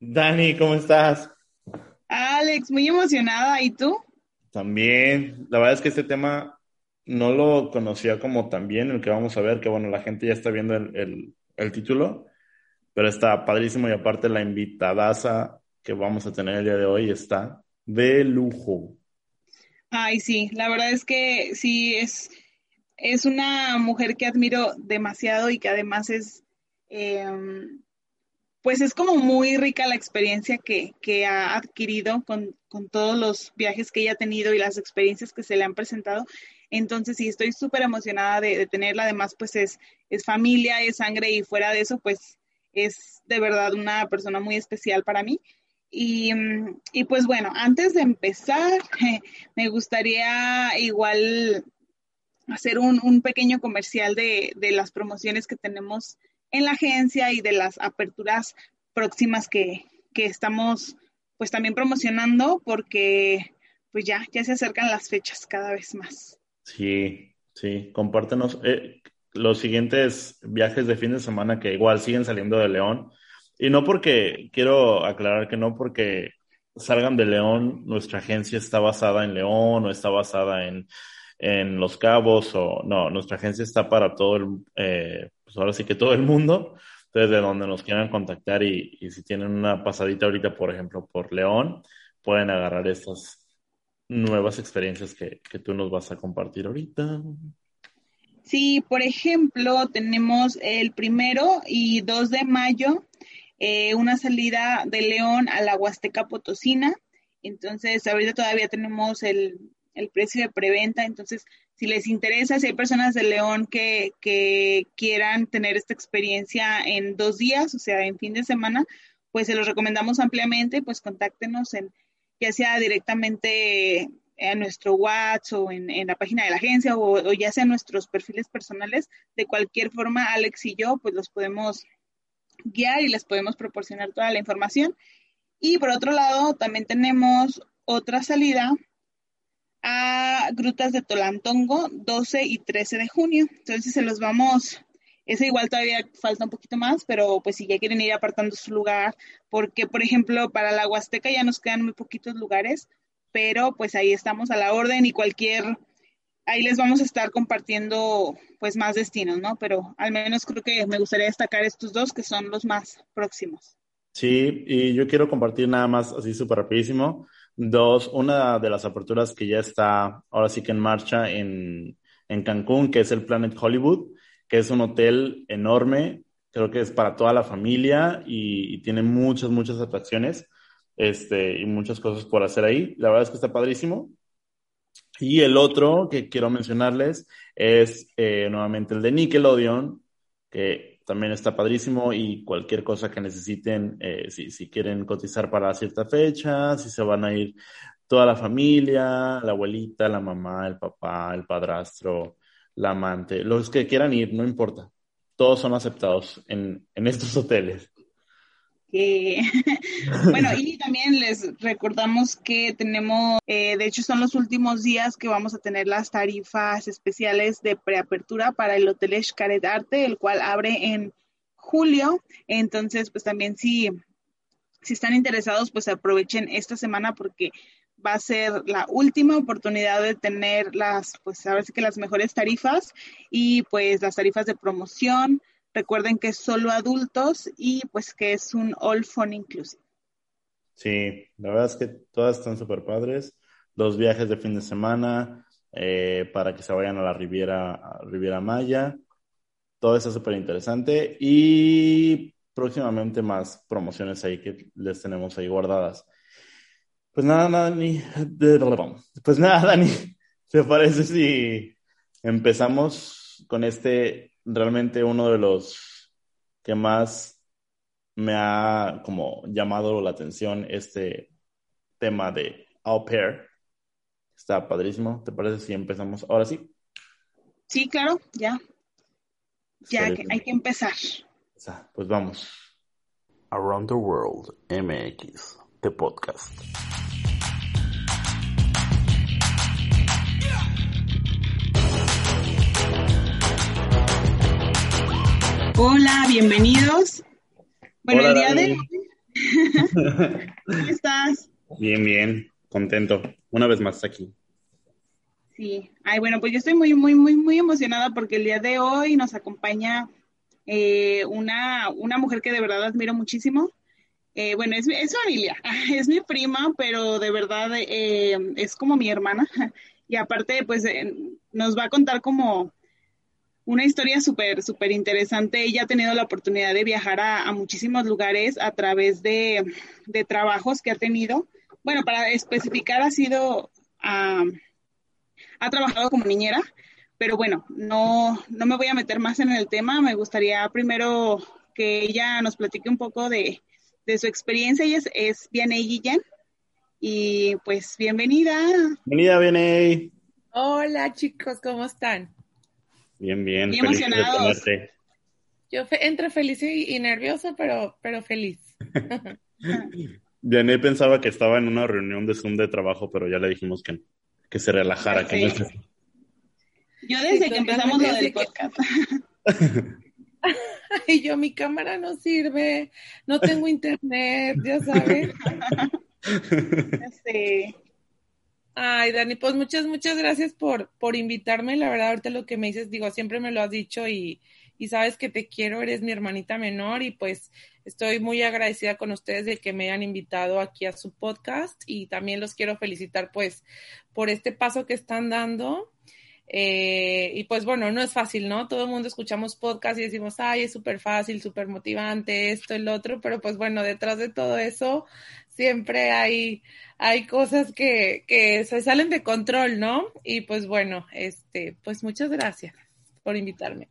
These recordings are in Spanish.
Dani, ¿cómo estás? Alex, muy emocionada. ¿Y tú? También. La verdad es que este tema no lo conocía como también el que vamos a ver, que bueno, la gente ya está viendo el, el, el título, pero está padrísimo y aparte la invitadaza que vamos a tener el día de hoy está de lujo. Ay, sí, la verdad es que sí, es, es una mujer que admiro demasiado y que además es, eh, pues es como muy rica la experiencia que, que ha adquirido con, con, todos los viajes que ella ha tenido y las experiencias que se le han presentado. Entonces, sí, estoy súper emocionada de, tenerla. Además, pues es, es familia, es sangre y fuera de eso, pues es de verdad una persona muy especial para mí. Y, y, pues bueno, antes de empezar, me gustaría igual hacer un, un pequeño comercial de, de, las promociones que tenemos en la agencia y de las aperturas próximas que, que estamos pues también promocionando porque pues ya, ya se acercan las fechas cada vez más. Sí, sí, compártenos eh, los siguientes viajes de fin de semana que igual siguen saliendo de León. Y no porque, quiero aclarar que no porque salgan de León, nuestra agencia está basada en León o está basada en, en Los Cabos o no, nuestra agencia está para todo el, eh, pues ahora sí que todo el mundo, desde donde nos quieran contactar y, si tienen una pasadita ahorita, por ejemplo, por León, pueden agarrar estas nuevas experiencias que, tú nos vas a compartir ahorita. Sí, por ejemplo, tenemos el primero y 2 de mayo eh, una salida de León a la Huasteca Potosina. Entonces, ahorita todavía tenemos el, el precio de preventa. Entonces, si les interesa, si hay personas de León que, quieran tener esta experiencia en dos días, o sea, en fin de semana, pues se los recomendamos ampliamente, pues contáctenos en, ya sea directamente en nuestro WhatsApp o en, la página de la agencia o, o, ya sea nuestros perfiles personales. De cualquier forma, Alex y yo, pues los podemos guiar y les podemos proporcionar toda la información. Y por otro lado, también tenemos otra salida a Grutas de Tolantongo, 12 y 13 de junio. Entonces se los vamos, ese igual todavía falta un poquito más, pero pues si ya quieren ir apartando su lugar, porque por ejemplo para la Huasteca ya nos quedan muy poquitos lugares, pero pues ahí estamos a la orden y cualquier, ahí les vamos a estar compartiendo pues más destinos, ¿no? Pero al menos creo que me gustaría destacar estos dos que son los más próximos. Sí, y yo quiero compartir nada más así súper rapidísimo. Dos, una de las aperturas que ya está ahora sí que en marcha en, en Cancún, que es el Planet Hollywood, que es un hotel enorme, creo que es para toda la familia y, tiene muchas, muchas atracciones este, y muchas cosas por hacer ahí. La verdad es que está padrísimo. Y el otro que quiero mencionarles es eh, nuevamente el de Nickelodeon, que también está padrísimo y cualquier cosa que necesiten, eh, si, si, quieren cotizar para cierta fecha, si se van a ir toda la familia, la abuelita, la mamá, el papá, el padrastro, la amante, los que quieran ir, no importa. Todos son aceptados en, en estos hoteles. Que, bueno, y también les recordamos que tenemos, eh, de hecho son los últimos días que vamos a tener las tarifas especiales de preapertura para el Hotel Xcaret Arte, el cual abre en julio. Entonces, pues también si, si están interesados, pues aprovechen esta semana porque va a ser la última oportunidad de tener las, pues ahora sí que las mejores tarifas y pues las tarifas de promoción Recuerden que es solo adultos y pues que es un all phone inclusive. Sí, la verdad es que todas están súper padres. Dos viajes de fin de semana eh, para que se vayan a la Riviera, Riviera Maya. Todo eso es súper interesante. Y próximamente más promociones ahí que les tenemos ahí guardadas. Pues nada, Dani. Pues nada, Dani. ¿Te parece si empezamos con este realmente uno de los que más me ha como llamado la atención este tema de au pair? Está padrísimo. ¿Te parece si empezamos ahora sí? Sí, claro, ya. Ya que hay que empezar. Pues vamos. Around the World MX, the podcast. Hola, bienvenidos. Bueno, el día de hoy. ¿Cómo estás? Bien, bien, contento. Una vez más aquí. Sí, ay, bueno, pues yo estoy muy, muy, muy, muy emocionada porque el día de hoy nos acompaña eh, una, una mujer que de verdad admiro muchísimo. Eh, bueno, es, es familia, es mi prima, pero de verdad eh, es como mi hermana. Y aparte, pues nos va a contar como una historia súper, súper interesante. Ella ha tenido la oportunidad de viajar a, muchísimos lugares a través de, trabajos que ha tenido. Bueno, para especificar, ha sido, ha trabajado como niñera, pero bueno, no, no me voy a meter más en el tema. Me gustaría primero que ella nos platique un poco de, su experiencia. Ella es, es Vianey Guillén. Y pues bienvenida. Bienvenida, Vianey. Hola chicos, ¿cómo están? Bien, bien. Bien emocionados. Yo entre feliz y, nervioso, pero, pero feliz. Janet pensaba que estaba en una reunión de Zoom de trabajo, pero ya le dijimos que, que se relajara. Que Yo desde que empezamos lo del podcast. Ay, yo, mi cámara no sirve, no tengo internet, ya sabes. Sí. Ay, Dani, pues muchas, muchas gracias por, por invitarme. La verdad, ahorita lo que me dices, digo, siempre me lo has dicho y, y sabes que te quiero, eres mi hermanita menor y pues estoy muy agradecida con ustedes de que me hayan invitado aquí a su podcast y también los quiero felicitar pues por este paso que están dando. Eh, y pues bueno, no es fácil, ¿no? Todo el mundo escuchamos podcast y decimos, ay, es súper fácil, súper motivante, esto, el otro, pero pues bueno, detrás de todo eso siempre hay, hay cosas que, que se salen de control, ¿no? Y pues bueno, este, pues muchas gracias por invitarme.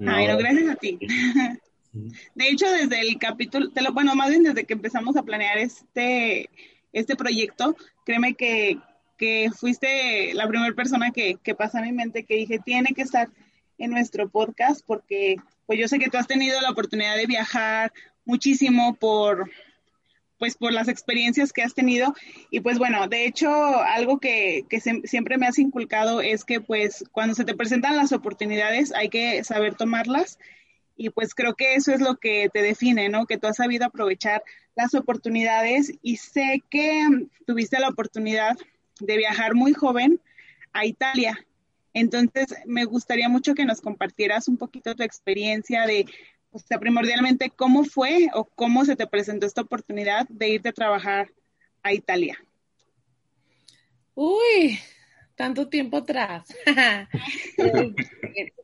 Ay, no, gracias a ti. De hecho, desde el capítulo, bueno, más bien desde que empezamos a planear este, este proyecto, créeme que, que fuiste la primera persona que, que pasó a mi mente que dije, tiene que estar en nuestro podcast porque pues yo sé que tú has tenido la oportunidad de viajar muchísimo por, pues por las experiencias que has tenido. Y pues bueno, de hecho, algo que, siempre me has inculcado es que pues cuando se te presentan las oportunidades hay que saber tomarlas. Y pues creo que eso es lo que te define, ¿no? Que tú has sabido aprovechar las oportunidades y sé que tuviste la oportunidad de viajar muy joven a Italia. Entonces, me gustaría mucho que nos compartieras un poquito tu experiencia de sea, primordialmente, ¿cómo fue o cómo se te presentó esta oportunidad de irte a trabajar a Italia? Uy, tanto tiempo atrás.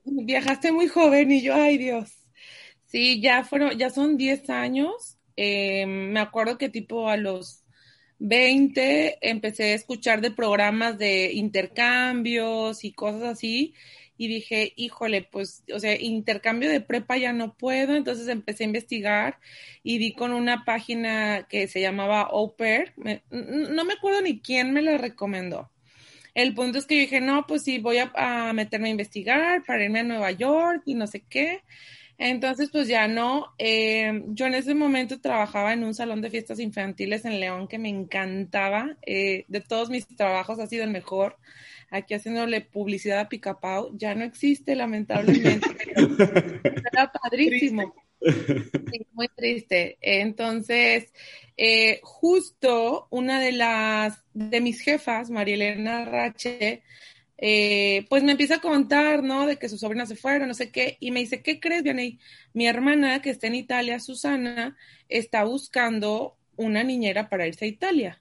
Viajaste muy joven y yo, ay Dios. Sí, ya fueron, ya son 10 años. Eh, me acuerdo que tipo a los 20 empecé a escuchar de programas de intercambios y cosas así y dije, híjole, pues, o sea, intercambio de prepa ya no puedo, entonces empecé a investigar y di con una página que se llamaba Au no me acuerdo ni quién me la recomendó. El punto es que yo dije, no, pues sí, voy a, meterme a investigar para irme a Nueva York y no sé qué. Entonces, pues ya no. Eh, yo en ese momento trabajaba en un salón de fiestas infantiles en León que me encantaba. Eh, de todos mis trabajos ha sido el mejor aquí haciéndole publicidad a Picapau, ya no existe lamentablemente, era padrísimo. muy triste. Entonces, eh, justo una de las, de mis jefas, María Elena Rache, eh, pues me empieza a contar, ¿no? De que sus sobrinas se fueron, no sé qué, y me dice, ¿qué crees, Vianey? Mi hermana, que está en Italia, Susana, está buscando una niñera para irse a Italia.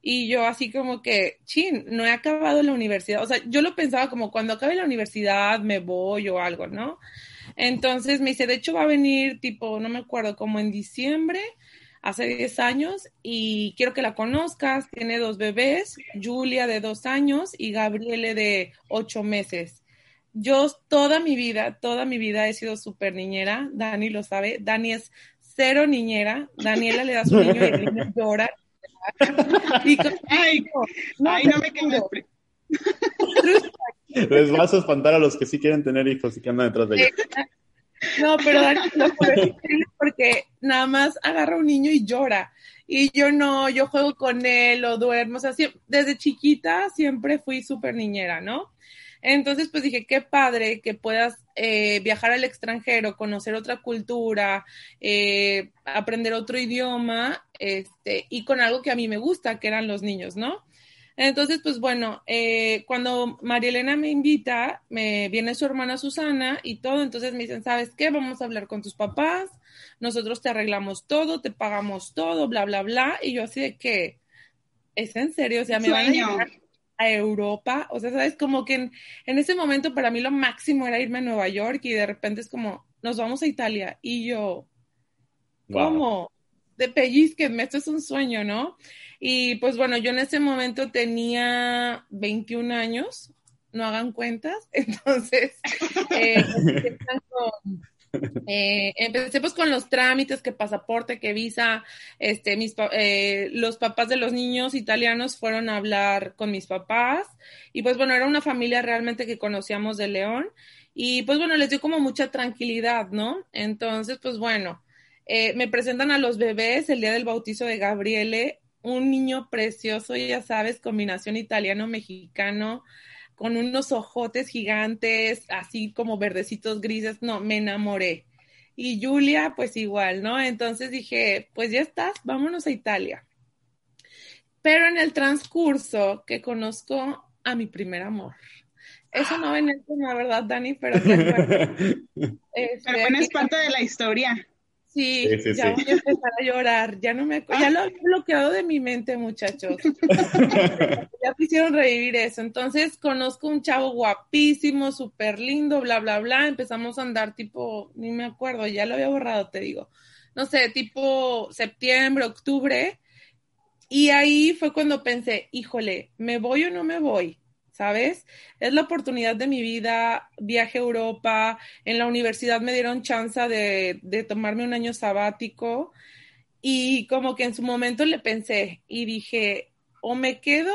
Y yo así como que, chin, no he acabado la universidad. O sea, yo lo pensaba como cuando acabe la universidad me voy o algo, ¿no? Entonces me dice, de hecho va a venir tipo, no me acuerdo, como en diciembre, hace 10 años, y quiero que la conozcas. Tiene dos bebés, Julia de dos años y Gabriele de ocho meses. Yo toda mi vida, toda mi vida he sido súper niñera, Dani lo sabe, Dani es cero niñera, Daniela le da su niño y el niño llora. Y ay, no, ay, no me quemes. Les vas a espantar a los que sí quieren tener hijos y que andan detrás de ellos. No, pero Dani lo porque nada más agarra un niño y llora. Y yo no, yo juego con él o duermo. O sea, desde chiquita siempre fui súper niñera, ¿no? Entonces, pues dije, qué padre que puedas eh, viajar al extranjero, conocer otra cultura, eh, aprender otro idioma, este, y con algo que a mí me gusta, que eran los niños, ¿no? Entonces, pues bueno, eh, cuando María Elena me invita, me viene su hermana Susana y todo, entonces me dicen, ¿sabes qué? Vamos a hablar con tus papás, nosotros te arreglamos todo, te pagamos todo, bla, bla, bla, y yo así de que, ¿es en serio? O sea, me van a llevar a Europa, o sea, sabes, como que en, ese momento para mí lo máximo era irme a Nueva York y de repente es como, nos vamos a Italia y yo, ¿cómo? De pellizquenme, esto es un sueño, ¿no? Y pues bueno, yo en ese momento tenía 21 años, no hagan cuentas, entonces eh, eh, empecé pues con los trámites, que pasaporte, que visa, este, mis, eh, los papás de los niños italianos fueron a hablar con mis papás. Y pues bueno, era una familia realmente que conocíamos de León. Y pues bueno, les dio como mucha tranquilidad, ¿no? Entonces, pues bueno, eh, me presentan a los bebés el día del bautizo de Gabriele, un niño precioso, ya sabes, combinación italiano-mexicano con unos ojotes gigantes, así como verdecitos grises, no, me enamoré. Y Julia, pues igual, ¿no? Entonces dije, pues ya estás, vámonos a Italia. Pero en el transcurso que conozco a mi primer amor. Eso no ven el tema, ¿verdad, Dani? Pero, este, Pero bueno, es parte de la historia. Sí, ya voy a empezar a llorar. Ya no me ya lo he bloqueado de mi mente, muchachos. ya quisieron revivir eso. Entonces conozco un chavo guapísimo, súper lindo, bla, bla, bla. Empezamos a andar tipo, ni me acuerdo, ya lo había borrado, te digo. No sé, tipo septiembre, octubre. Y ahí fue cuando pensé, híjole, ¿me voy o no me voy? ¿Sabes? Es la oportunidad de mi vida, viaje a Europa, en la universidad me dieron chance de, de tomarme un año sabático y como que en su momento le pensé y dije, o me quedo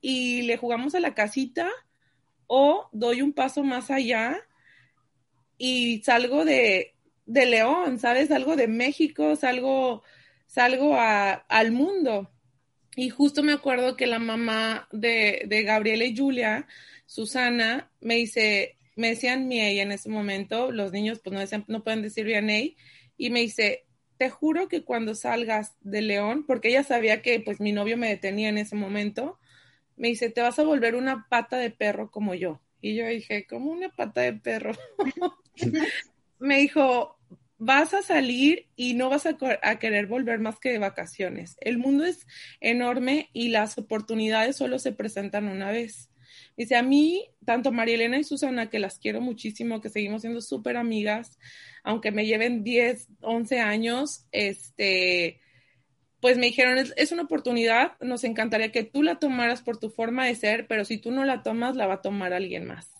y le jugamos a la casita o doy un paso más allá y salgo de, de León, ¿sabes? Salgo de México, salgo, salgo al mundo. Y justo me acuerdo que la mamá de, de Gabriela y Julia, Susana, me dice, me decían Miei en ese momento, los niños pues no, no pueden decir Vianey, y me dice, te juro que cuando salgas de León, porque ella sabía que pues mi novio me detenía en ese momento, me dice, te vas a volver una pata de perro como yo. Y yo dije, ¿cómo una pata de perro? me dijo, vas a salir y no vas a, querer volver más que de vacaciones. El mundo es enorme y las oportunidades solo se presentan una vez. Dice, a mí, tanto María Elena y Susana, que las quiero muchísimo, que seguimos siendo súper amigas, aunque me lleven 10, 11 años, este, pues me dijeron, es, es, una oportunidad, nos encantaría que tú la tomaras por tu forma de ser, pero si tú no la tomas, la va a tomar alguien más.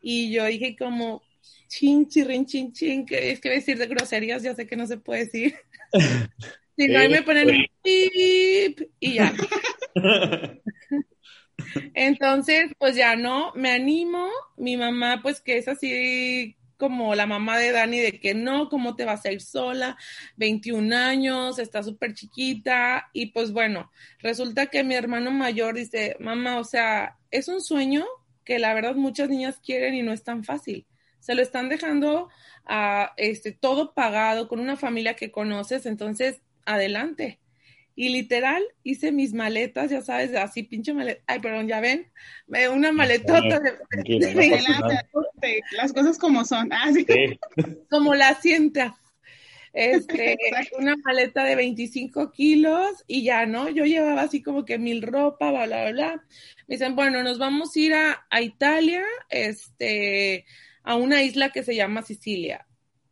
Y yo dije como, chin, chirrin, chin, chin, que es que decir de groserías, ya sé que no se puede decir. si no, ahí me ponen pip y ya. Entonces, pues ya no, me animo. Mi mamá, pues que es así como la mamá de Dani, de que no, ¿cómo te vas a ir sola? 21 años, está súper chiquita. Y pues bueno, resulta que mi hermano mayor dice, mamá, o sea, es un sueño que la verdad muchas niñas quieren y no es tan fácil se lo están dejando a este todo pagado con una familia que conoces, entonces adelante. Y literal hice mis maletas, ya sabes, así pinche maleta, ay, perdón, ya ven, una maletota de, las cosas como son, así ah, como la sienta. este, una maleta de 25 kilos y ya, ¿no? Yo llevaba así como que mil ropa, bla, bla, bla. Me dicen, bueno, nos vamos a ir a, a Italia, este, a una isla que se llama Sicilia.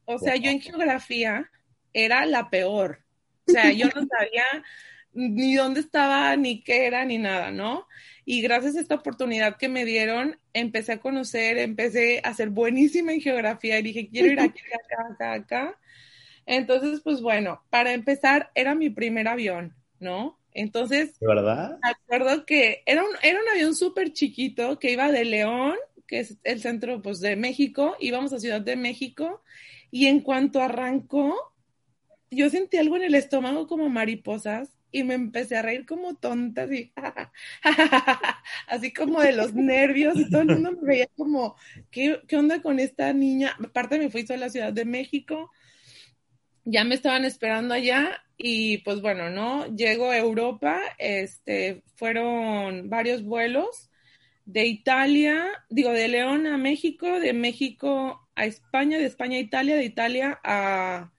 O sea, yo en geografía era la peor. O sea, yo no sabía ni dónde estaba, ni qué era, ni nada, ¿no? Y gracias a esta oportunidad que me dieron, empecé a conocer, empecé a ser buenísima en geografía y dije, quiero ir aquí, acá, acá, acá. Entonces, pues bueno, para empezar, era mi primer avión, ¿no? Entonces, ¿verdad? Me acuerdo que era un, era un avión súper chiquito que iba de León, que es el centro pues, de México, íbamos a Ciudad de México, y en cuanto arrancó, yo sentí algo en el estómago como mariposas y me empecé a reír como tonta, así, así como de los nervios y todo el mundo me veía como, ¿qué, ¿qué, onda con esta niña? Aparte me fui a la Ciudad de México, ya me estaban esperando allá y pues bueno, ¿no? Llego a Europa, este, fueron varios vuelos de Italia, digo, de León a México, de México a España, de España a Italia, de Italia a,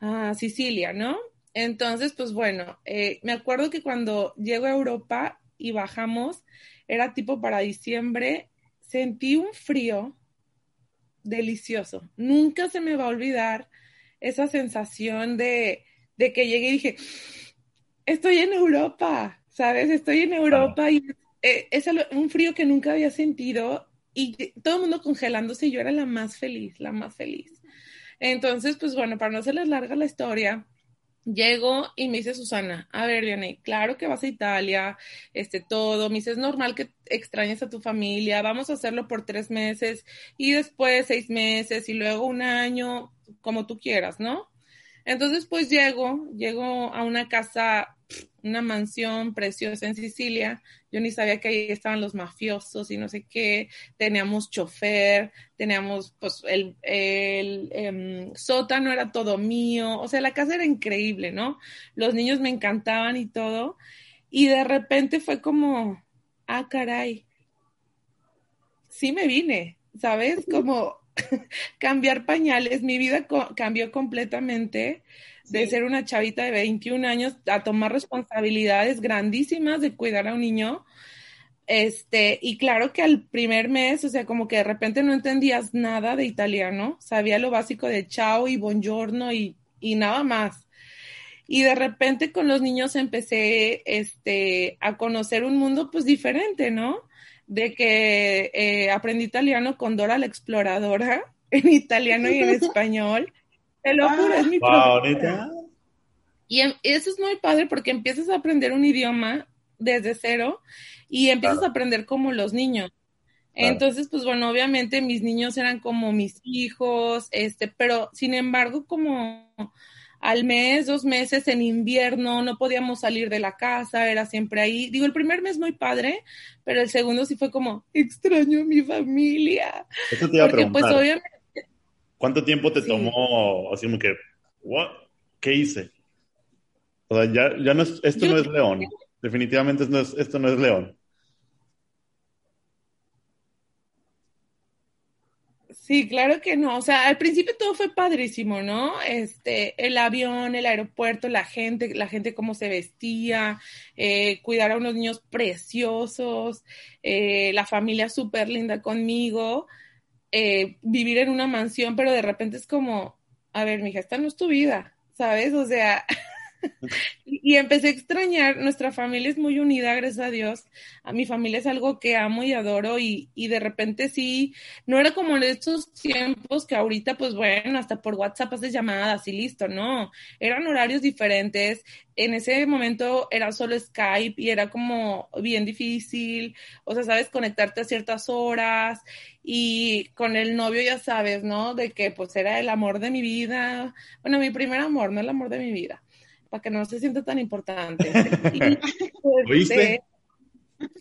a Sicilia, ¿no? Entonces, pues bueno, eh, me acuerdo que cuando llego a Europa y bajamos, era tipo para diciembre, sentí un frío delicioso. Nunca se me va a olvidar esa sensación de, de que llegué y dije, estoy en Europa, ¿sabes? Estoy en Europa y eh, es un frío que nunca había sentido y todo el mundo congelándose yo era la más feliz, la más feliz. Entonces, pues bueno, para no hacerles larga la historia, Llego y me dice Susana, a ver, Vianney, claro que vas a Italia, este, todo, me dice, es normal que extrañes a tu familia, vamos a hacerlo por tres meses y después seis meses y luego un año, como tú quieras, ¿no? Entonces, pues llego, llego a una casa una mansión preciosa en Sicilia. Yo ni sabía que ahí estaban los mafiosos y no sé qué. Teníamos chofer, teníamos, pues, el, el em, sótano era todo mío. O sea, la casa era increíble, ¿no? Los niños me encantaban y todo. Y de repente fue como, ah, caray. Sí me vine, ¿sabes? Como cambiar pañales. Mi vida cambió completamente de ser una chavita de 21 años a tomar responsabilidades grandísimas de cuidar a un niño. Este, y claro que al primer mes, o sea, como que de repente no entendías nada de italiano, sabía lo básico de chao y buongiorno y, y nada más. Y de repente con los niños empecé este, a conocer un mundo pues diferente, ¿no? De que eh, aprendí italiano con Dora la exploradora, en italiano y en español. Te lo juro, es mi wow, Y em, eso es muy padre porque empiezas a aprender un idioma desde cero y empiezas a aprender como los niños. Entonces, pues bueno, obviamente mis niños eran como mis hijos, este, pero sin embargo, como al mes, dos meses en invierno, no podíamos salir de la casa, era siempre ahí. Digo, el primer mes muy padre, pero el segundo sí fue como, extraño a mi familia. Eso te iba Porque, pues obviamente ¿Cuánto tiempo te tomó así como que, ¿qué hice? O sea, ya, ya no es, esto no es León. Definitivamente esto no es, esto no es León. Sí, claro que no. O sea, al principio todo fue padrísimo, ¿no? Este, el avión, el aeropuerto, la gente, la gente cómo se vestía, eh, cuidar a unos niños preciosos, eh, la familia súper linda conmigo. Eh, vivir en una mansión, pero de repente es como, a ver, mija, esta no es tu vida, ¿sabes? O sea, y empecé a extrañar, nuestra familia es muy unida, gracias a Dios. A mi familia es algo que amo y adoro y, y de repente sí, no era como en estos tiempos que ahorita, pues bueno, hasta por WhatsApp haces llamadas y listo, no, eran horarios diferentes. En ese momento era solo Skype y era como bien difícil, o sea, sabes, conectarte a ciertas horas y con el novio ya sabes, ¿no? De que pues era el amor de mi vida, bueno, mi primer amor, no el amor de mi vida para que no se sienta tan importante. Pues, ¿Oíste?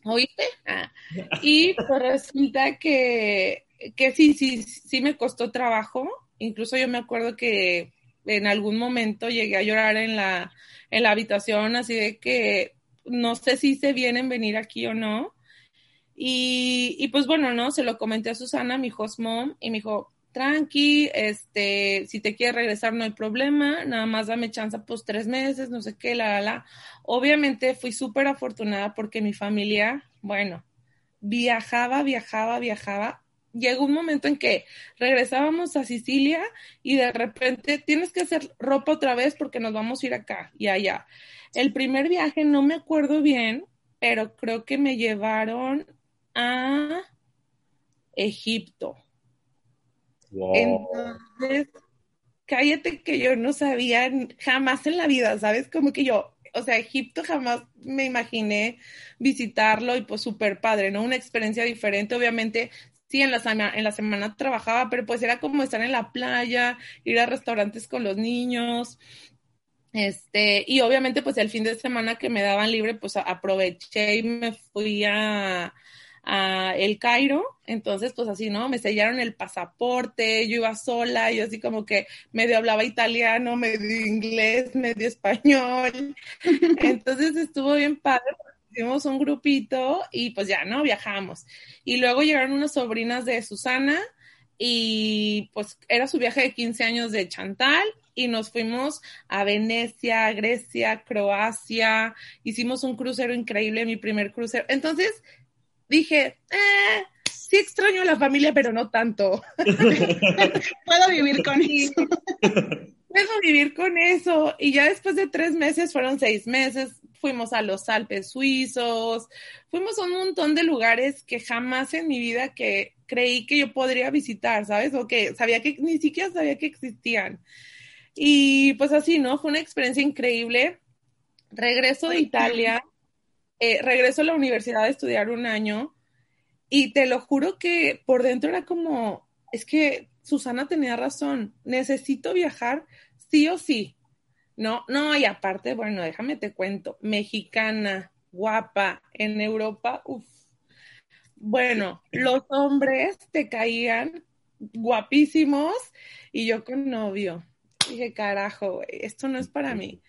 ¿Oíste? Ah. Y pues resulta que, que sí, sí, sí me costó trabajo. Incluso yo me acuerdo que en algún momento llegué a llorar en la, en la habitación, así de que no sé si se vienen venir aquí o no. Y, y pues bueno, ¿no? Se lo comenté a Susana, mi host mom, y me dijo, tranqui, este, si te quieres regresar no hay problema, nada más dame chance pues tres meses, no sé qué, la, la, la. Obviamente fui súper afortunada porque mi familia, bueno, viajaba, viajaba, viajaba. Llegó un momento en que regresábamos a Sicilia y de repente tienes que hacer ropa otra vez porque nos vamos a ir acá y allá. El primer viaje no me acuerdo bien, pero creo que me llevaron a Egipto. Entonces, cállate que yo no sabía jamás en la vida, ¿sabes? Como que yo, o sea, Egipto jamás me imaginé visitarlo y pues súper padre, ¿no? Una experiencia diferente, obviamente. Sí, en la, semana, en la semana trabajaba, pero pues era como estar en la playa, ir a restaurantes con los niños, este, y obviamente, pues el fin de semana que me daban libre, pues aproveché y me fui a, a El Cairo, entonces pues así, ¿no? Me sellaron el pasaporte, yo iba sola, yo así como que medio hablaba italiano, medio inglés, medio español, entonces estuvo bien padre, hicimos un grupito y pues ya, ¿no? Viajamos. Y luego llegaron unas sobrinas de Susana y pues era su viaje de 15 años de Chantal y nos fuimos a Venecia, Grecia, Croacia, hicimos un crucero increíble, mi primer crucero. Entonces dije, eh, sí extraño a la familia, pero no tanto. Puedo vivir con eso. Puedo vivir con eso. Y ya después de tres meses, fueron seis meses, fuimos a los Alpes suizos, fuimos a un montón de lugares que jamás en mi vida que creí que yo podría visitar, ¿sabes? O que sabía que ni siquiera sabía que existían. Y pues así, ¿no? Fue una experiencia increíble. Regreso de Italia, eh, regreso a la universidad a estudiar un año y te lo juro que por dentro era como, es que Susana tenía razón, necesito viajar sí o sí. No, no, y aparte, bueno, déjame te cuento, mexicana, guapa, en Europa, uff. Bueno, los hombres te caían guapísimos y yo con novio. Dije, carajo, esto no es para mí.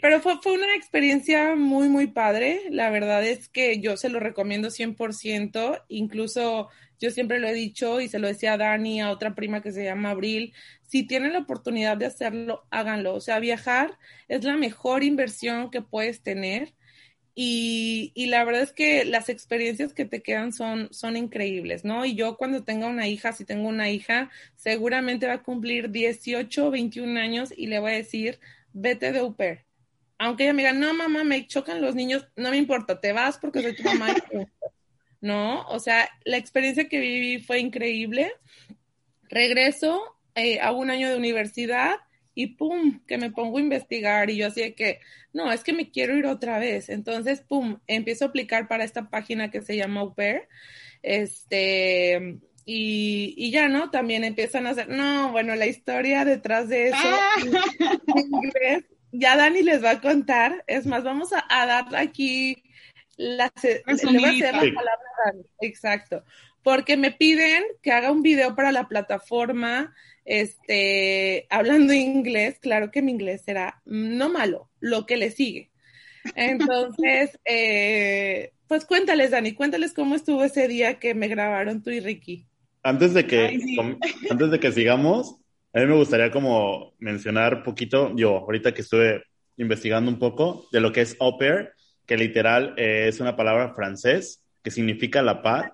Pero fue, fue una experiencia muy, muy padre. La verdad es que yo se lo recomiendo 100%. Incluso yo siempre lo he dicho y se lo decía a Dani, a otra prima que se llama Abril. Si tienen la oportunidad de hacerlo, háganlo. O sea, viajar es la mejor inversión que puedes tener y, y, la verdad es que las experiencias que te quedan son, son increíbles, ¿no? Y yo cuando tenga una hija, si tengo una hija, seguramente va a cumplir 18 o 21 años y le voy a decir, vete de Uper. Aunque ella me diga, no, mamá, me chocan los niños, no me importa, te vas porque soy tu mamá. ¿No? O sea, la experiencia que viví fue increíble. Regreso, eh, hago un año de universidad y pum, que me pongo a investigar y yo así de que, no, es que me quiero ir otra vez. Entonces, pum, empiezo a aplicar para esta página que se llama Au Este, y, y, ya, ¿no? También empiezan a hacer, no, bueno, la historia detrás de eso, ah. Ya Dani les va a contar. Es más, vamos a, dar aquí la, Exacto. Porque me piden que haga un video para la plataforma este, hablando inglés, claro que mi inglés será no malo, lo que le sigue. Entonces, eh, pues cuéntales, Dani, cuéntales cómo estuvo ese día que me grabaron tú y Ricky. Antes de que, antes de que sigamos, a mí me gustaría como mencionar poquito, yo ahorita que estuve investigando un poco de lo que es au pair, que literal eh, es una palabra francés que significa la paz,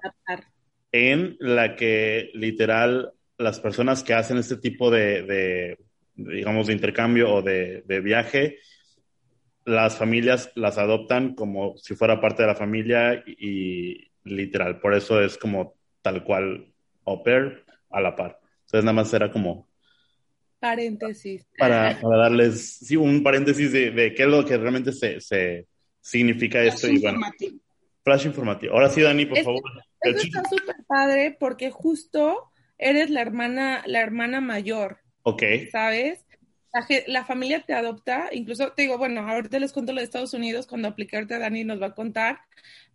en la que literal las personas que hacen este tipo de, digamos, de intercambio o de, viaje, las familias las adoptan como si fuera parte de la familia y, literal, por eso es como tal cual au pair a la par. Entonces nada más era como... Paréntesis. Para, darles, sí, un paréntesis de, qué es lo que realmente se, significa esto. y bueno, flash informativo. Ahora sí, Dani, por favor. Eso está súper padre porque justo eres la hermana, la hermana mayor. Ok. ¿Sabes? La, familia te adopta, incluso te digo, bueno, ahorita les cuento lo de Estados Unidos, cuando apliqué ahorita Dani nos va a contar,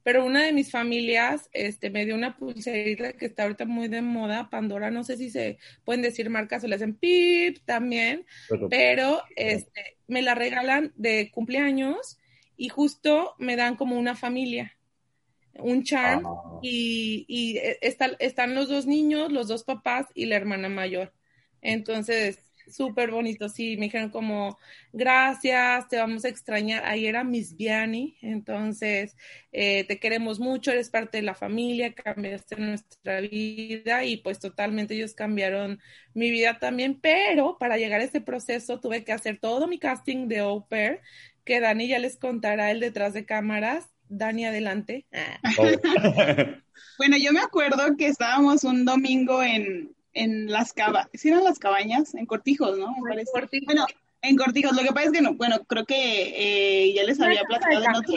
pero una de mis familias este, me dio una pulserita que está ahorita muy de moda, Pandora, no sé si se pueden decir marcas o le hacen pip también, pero este, me la regalan de cumpleaños y justo me dan como una familia. un charm, ah. y, y eh, están los dos niños, los dos papás y la hermana mayor. Entonces, súper bonito, sí, me dijeron como, gracias, te vamos a extrañar. Ahí era Miss Vianney, entonces, eh, te queremos mucho, eres parte de la familia, cambiaste nuestra vida y pues totalmente ellos cambiaron mi vida también, pero para llegar a ese proceso tuve que hacer todo mi casting de au pair, que Dani ya les contará el detrás de cámaras. Dani, adelante. bueno, yo me acuerdo que estábamos un domingo en, en las cabañas, ¿sí eran las cabañas? En Cortijos, ¿no? Me parece. Bueno, en Cortijos. Lo que pasa es que, no, bueno, creo que eh, ya les había platicado en otro.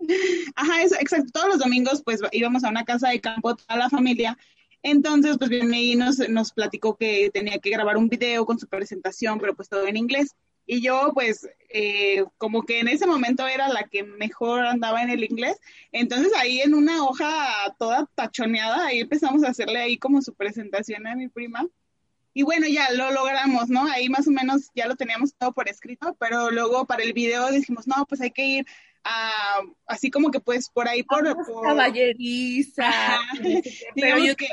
Ajá, exacto. Todos los domingos, pues íbamos a una casa de campo, toda la familia. Entonces, pues bien, ahí nos, nos platicó que tenía que grabar un video con su presentación, pero pues todo en inglés. Y yo, pues, eh, como que en ese momento era la que mejor andaba en el inglés. Entonces ahí en una hoja toda tachoneada, ahí empezamos a hacerle ahí como su presentación a mi prima. Y bueno, ya lo logramos, ¿no? Ahí más o menos ya lo teníamos todo por escrito, pero luego para el video dijimos, no, pues hay que ir a, así como que pues por ahí por... por... Caballeriza. Pero yo que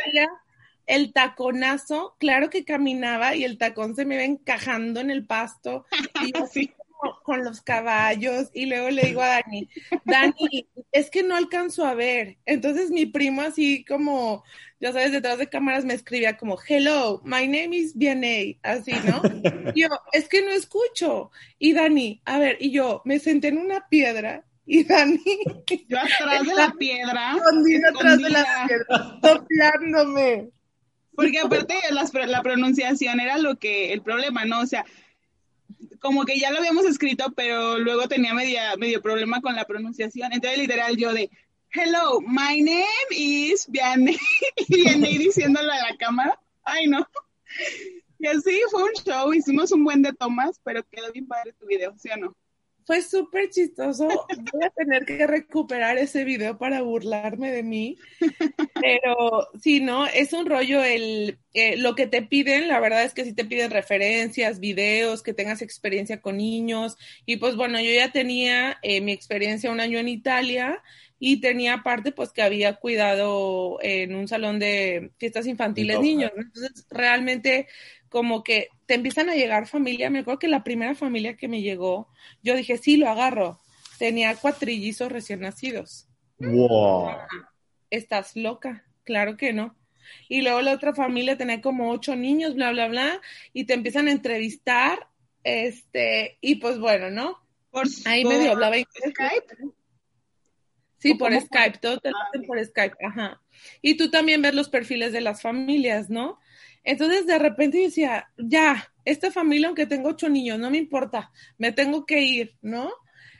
el taconazo, claro que caminaba y el tacón se me iba encajando en el pasto y así con los caballos y luego le digo a Dani, Dani, es que no alcanzo a ver. Entonces mi primo así como, ya sabes, detrás de cámaras me escribía como, hello, my name is Vianney, así, ¿no? Y yo, es que no escucho. Y Dani, a ver, y yo me senté en una piedra y Dani. Yo atrás de la piedra. Escondida atrás de la piedra, soplándome. Porque aparte la, pronunciación era lo que, el problema, ¿no? O sea, como que ya lo habíamos escrito, pero luego tenía media, medio problema con la pronunciación. Entonces, literal, yo de, hello, my name is Vianney, y Vianney diciéndolo a la cámara. Ay, no. Y así fue un show, hicimos un buen de tomas, pero quedó bien padre tu video, ¿sí o no? Fue súper chistoso. Voy a tener que recuperar ese video para burlarme de mí. Pero sí, ¿no? Es un rollo el eh, lo que te piden, la verdad es que sí te piden referencias, videos, que tengas experiencia con niños. Y pues bueno, yo ya tenía eh, mi experiencia un año en Italia y tenía aparte pues que había cuidado en un salón de fiestas infantiles niños. Entonces, realmente como que te empiezan a llegar familia. Me acuerdo que la primera familia que me llegó, yo dije, sí, lo agarro. Tenía cuatrillizos recién nacidos. Wow. Estás loca, claro que no. Y luego la otra familia tenía como ocho niños, bla, bla, bla, y te empiezan a entrevistar, este, y pues bueno, ¿no? Por, Ahí medio hablaba Skype. Sí, por Skype, todo te lo hacen por Skype, ajá. Y tú también ves los perfiles de las familias, ¿no? Entonces de repente decía, ya, esta familia, aunque tengo ocho niños, no me importa, me tengo que ir, ¿no?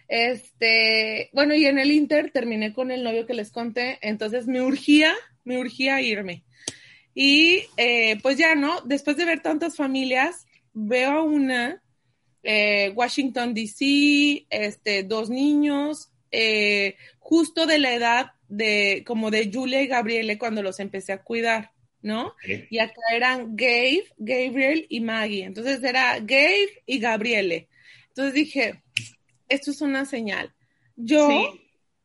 Este, bueno, y en el Inter terminé con el novio que les conté, entonces me urgía, me urgía irme. Y eh, pues ya, ¿no? Después de ver tantas familias, veo a una, eh, Washington, D.C., este, dos niños, eh, justo de la edad de, como de Julia y Gabriele cuando los empecé a cuidar. ¿No? Y acá eran Gabe, Gabriel y Maggie. Entonces era Gabe y Gabriele. Entonces dije, esto es una señal. Yo,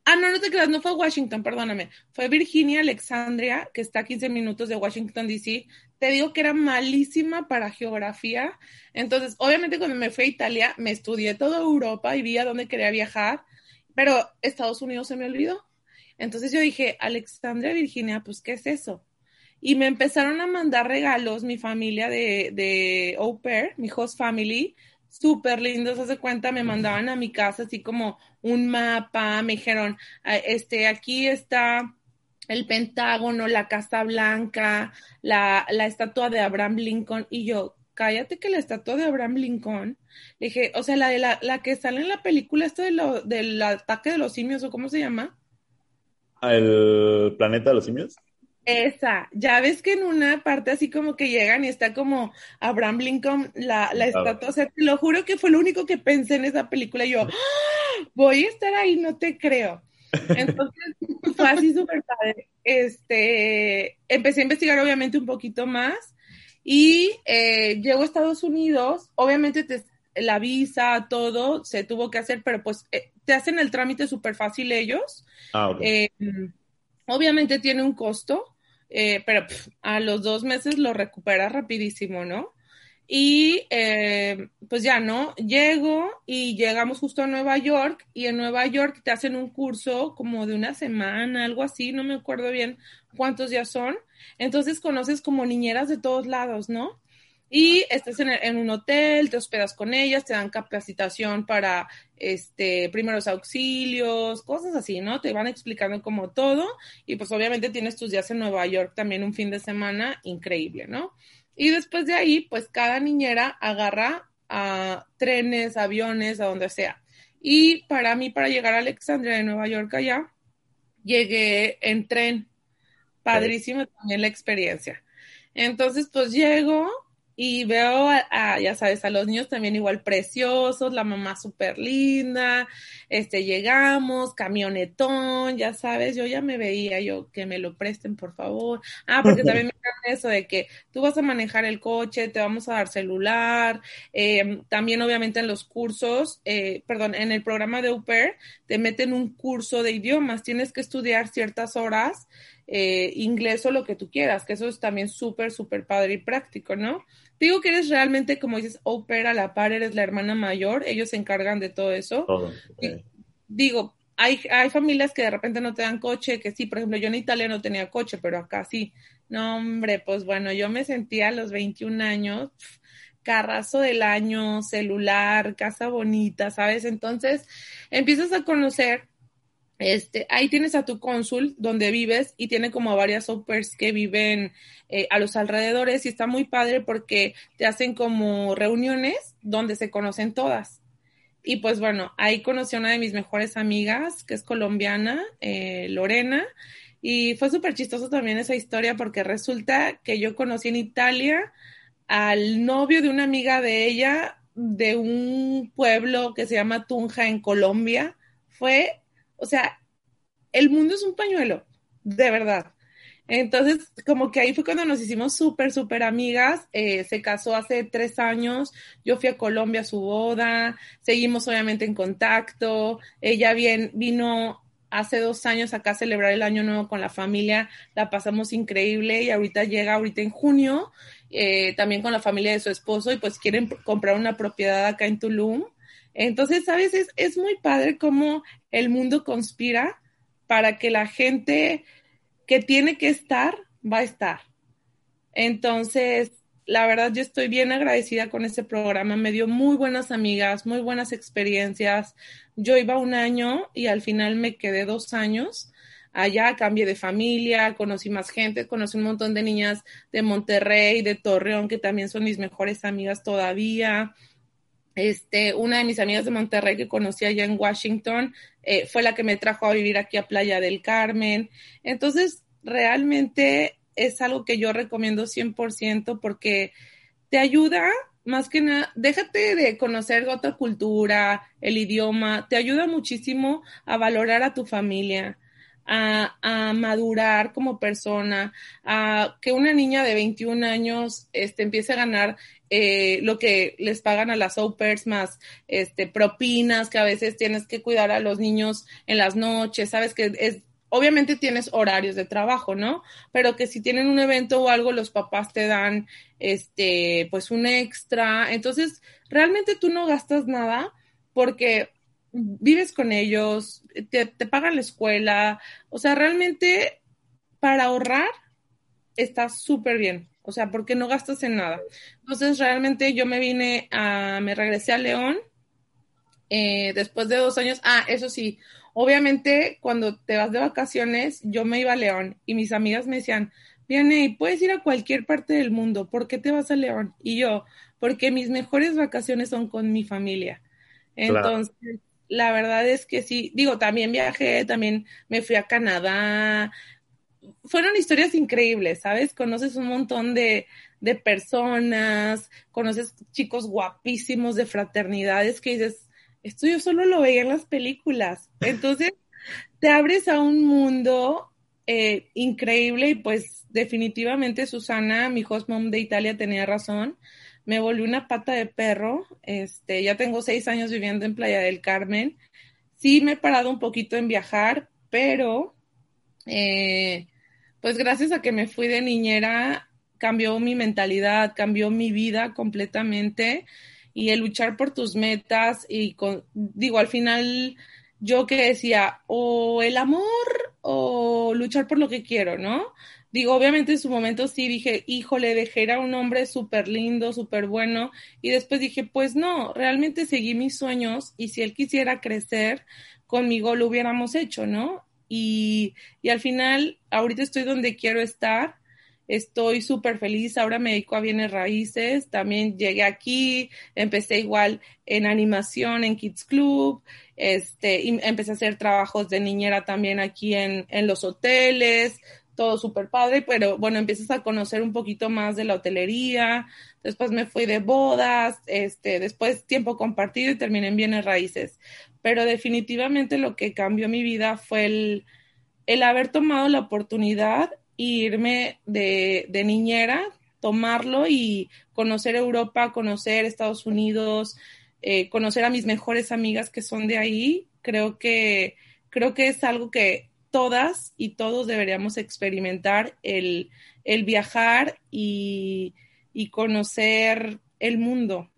ah, no, no te creas, no fue Washington, perdóname. Fue Virginia Alexandria, que está a 15 minutos de Washington, D.C. Te digo que era malísima para geografía. Entonces, obviamente cuando me fui a Italia, me estudié toda Europa y vi a dónde quería viajar, pero Estados Unidos se me olvidó. Entonces yo dije, Alexandria, Virginia, pues, ¿qué es eso? Y me empezaron a mandar regalos mi familia de, de au pair, mi host family, súper lindos, hace cuenta, me mandaban a mi casa así como un mapa, me dijeron, ah, este, aquí está el Pentágono, la Casa Blanca, la, la estatua de Abraham Lincoln, y yo, cállate que la estatua de Abraham Lincoln, le dije, o sea, la de la, la que sale en la película, esto de lo, del ataque de los simios, o cómo se llama? ¿El planeta de los simios? Esa, ya ves que en una parte así como que llegan y está como Abraham Lincoln, la, la estatua, o sea, te lo juro que fue lo único que pensé en esa película yo, ¡Ah! voy a estar ahí, no te creo. Entonces, fue así súper padre. Este, empecé a investigar obviamente un poquito más y eh, llego a Estados Unidos, obviamente te, la visa, todo se tuvo que hacer, pero pues eh, te hacen el trámite súper fácil ellos. Ah, eh, Obviamente tiene un costo, eh, pero a los dos meses lo recupera rapidísimo, ¿no? Y eh, pues ya, ¿no? Llego y llegamos justo a Nueva York y en Nueva York te hacen un curso como de una semana, algo así, no me acuerdo bien cuántos días son. Entonces conoces como niñeras de todos lados, ¿no? Y estás en, un hotel, te hospedas con ellas, te dan capacitación para este, primeros auxilios, cosas así, ¿no? Te van explicando como todo y pues obviamente tienes tus días en Nueva York también un fin de semana increíble, ¿no? Y después de ahí, pues cada niñera agarra a trenes, aviones, a donde sea. Y para mí, para llegar a Alexandria de Nueva York allá, llegué en tren. Padrísimo también la experiencia. Entonces, pues llego, y veo a, ya sabes, a los niños también igual preciosos, la mamá súper linda, este, llegamos, camionetón, ya sabes, yo ya me veía, yo que me lo presten, por favor. Ah, porque también me encanta eso de que tú vas a manejar el coche, te vamos a dar celular, eh, también obviamente en los cursos, eh, perdón, en el programa de UPER te meten un curso de idiomas, tienes que estudiar ciertas horas eh, inglés o lo que tú quieras, que eso es también súper, súper padre y práctico, ¿no? Digo que eres realmente, como dices, opera a la par, eres la hermana mayor, ellos se encargan de todo eso. digo, hay, hay familias que de repente no te dan coche, que sí, por ejemplo, yo en Italia no tenía coche, pero acá sí. No, hombre, pues bueno, yo me sentía a los 21 años, carrazo del año, celular, casa bonita, ¿sabes? Entonces, empiezas a conocer este, ahí tienes a tu cónsul donde vives y tiene como varias opers que viven eh, a los alrededores y está muy padre porque te hacen como reuniones donde se conocen todas. Y pues bueno, ahí conocí a una de mis mejores amigas que es colombiana, eh, Lorena, y fue súper chistoso también esa historia porque resulta que yo conocí en Italia al novio de una amiga de ella de un pueblo que se llama Tunja en Colombia. Fue o sea, el mundo es un pañuelo, de verdad. Entonces, como que ahí fue cuando nos hicimos súper, súper amigas. Eh, se casó hace tres años. Yo fui a Colombia a su boda. Seguimos obviamente en contacto. Ella bien, vino hace dos años acá a celebrar el año nuevo con la familia. La pasamos increíble y ahorita llega, ahorita en junio, eh, también con la familia de su esposo y pues quieren comprar una propiedad acá en Tulum. Entonces, ¿sabes? Es, es muy padre cómo el mundo conspira para que la gente que tiene que estar, va a estar. Entonces, la verdad, yo estoy bien agradecida con este programa. Me dio muy buenas amigas, muy buenas experiencias. Yo iba un año y al final me quedé dos años. Allá cambié de familia, conocí más gente, conocí un montón de niñas de Monterrey, de Torreón, que también son mis mejores amigas todavía. Este, una de mis amigas de Monterrey que conocí allá en Washington eh, fue la que me trajo a vivir aquí a Playa del Carmen. Entonces, realmente es algo que yo recomiendo 100% porque te ayuda más que nada, déjate de conocer otra cultura, el idioma, te ayuda muchísimo a valorar a tu familia, a, a, madurar como persona, a que una niña de 21 años este, empiece a ganar eh, lo que les pagan a las opers más este, propinas, que a veces tienes que cuidar a los niños en las noches, sabes que es obviamente tienes horarios de trabajo, ¿no? Pero que si tienen un evento o algo, los papás te dan, este, pues un extra. Entonces, realmente tú no gastas nada porque vives con ellos, te, pagan la escuela, o sea, realmente para ahorrar está súper bien, o sea, porque no gastas en nada. Entonces, realmente yo me vine a, me regresé a León eh, después de dos años. Ah, eso sí, obviamente cuando te vas de vacaciones, yo me iba a León y mis amigas me decían, Viene, puedes ir a cualquier parte del mundo, ¿por qué te vas a León? Y yo, porque mis mejores vacaciones son con mi familia. Entonces, la verdad es que sí, digo, también viajé, también me fui a Canadá. Fueron historias increíbles, ¿sabes? Conoces un montón de, de personas, conoces chicos guapísimos de fraternidades que dices, esto yo solo lo veía en las películas. Entonces, te abres a un mundo eh, increíble y pues definitivamente Susana, mi host mom de Italia, tenía razón me volví una pata de perro. Este, ya tengo seis años viviendo en Playa del Carmen. Sí me he parado un poquito en viajar, pero eh, pues gracias a que me fui de niñera, cambió mi mentalidad, cambió mi vida completamente y el luchar por tus metas y con, digo, al final yo que decía, o el amor o luchar por lo que quiero, ¿no? Digo, obviamente en su momento sí dije, híjole, dejé a un hombre súper lindo, súper bueno, y después dije, pues no, realmente seguí mis sueños y si él quisiera crecer conmigo lo hubiéramos hecho, ¿no? Y, y al final, ahorita estoy donde quiero estar, estoy súper feliz, ahora me dedico a bienes raíces, también llegué aquí, empecé igual en animación en Kids Club, este, empecé a hacer trabajos de niñera también aquí en, en los hoteles, todo súper padre, pero bueno, empiezas a conocer un poquito más de la hotelería, después me fui de bodas, este, después tiempo compartido y terminé en bienes raíces. Pero definitivamente lo que cambió mi vida fue el, el haber tomado la oportunidad e irme de, de niñera, tomarlo y conocer Europa, conocer Estados Unidos, eh, conocer a mis mejores amigas que son de ahí, creo que, creo que es algo que todas y todos deberíamos experimentar el, el viajar y, y, conocer el mundo.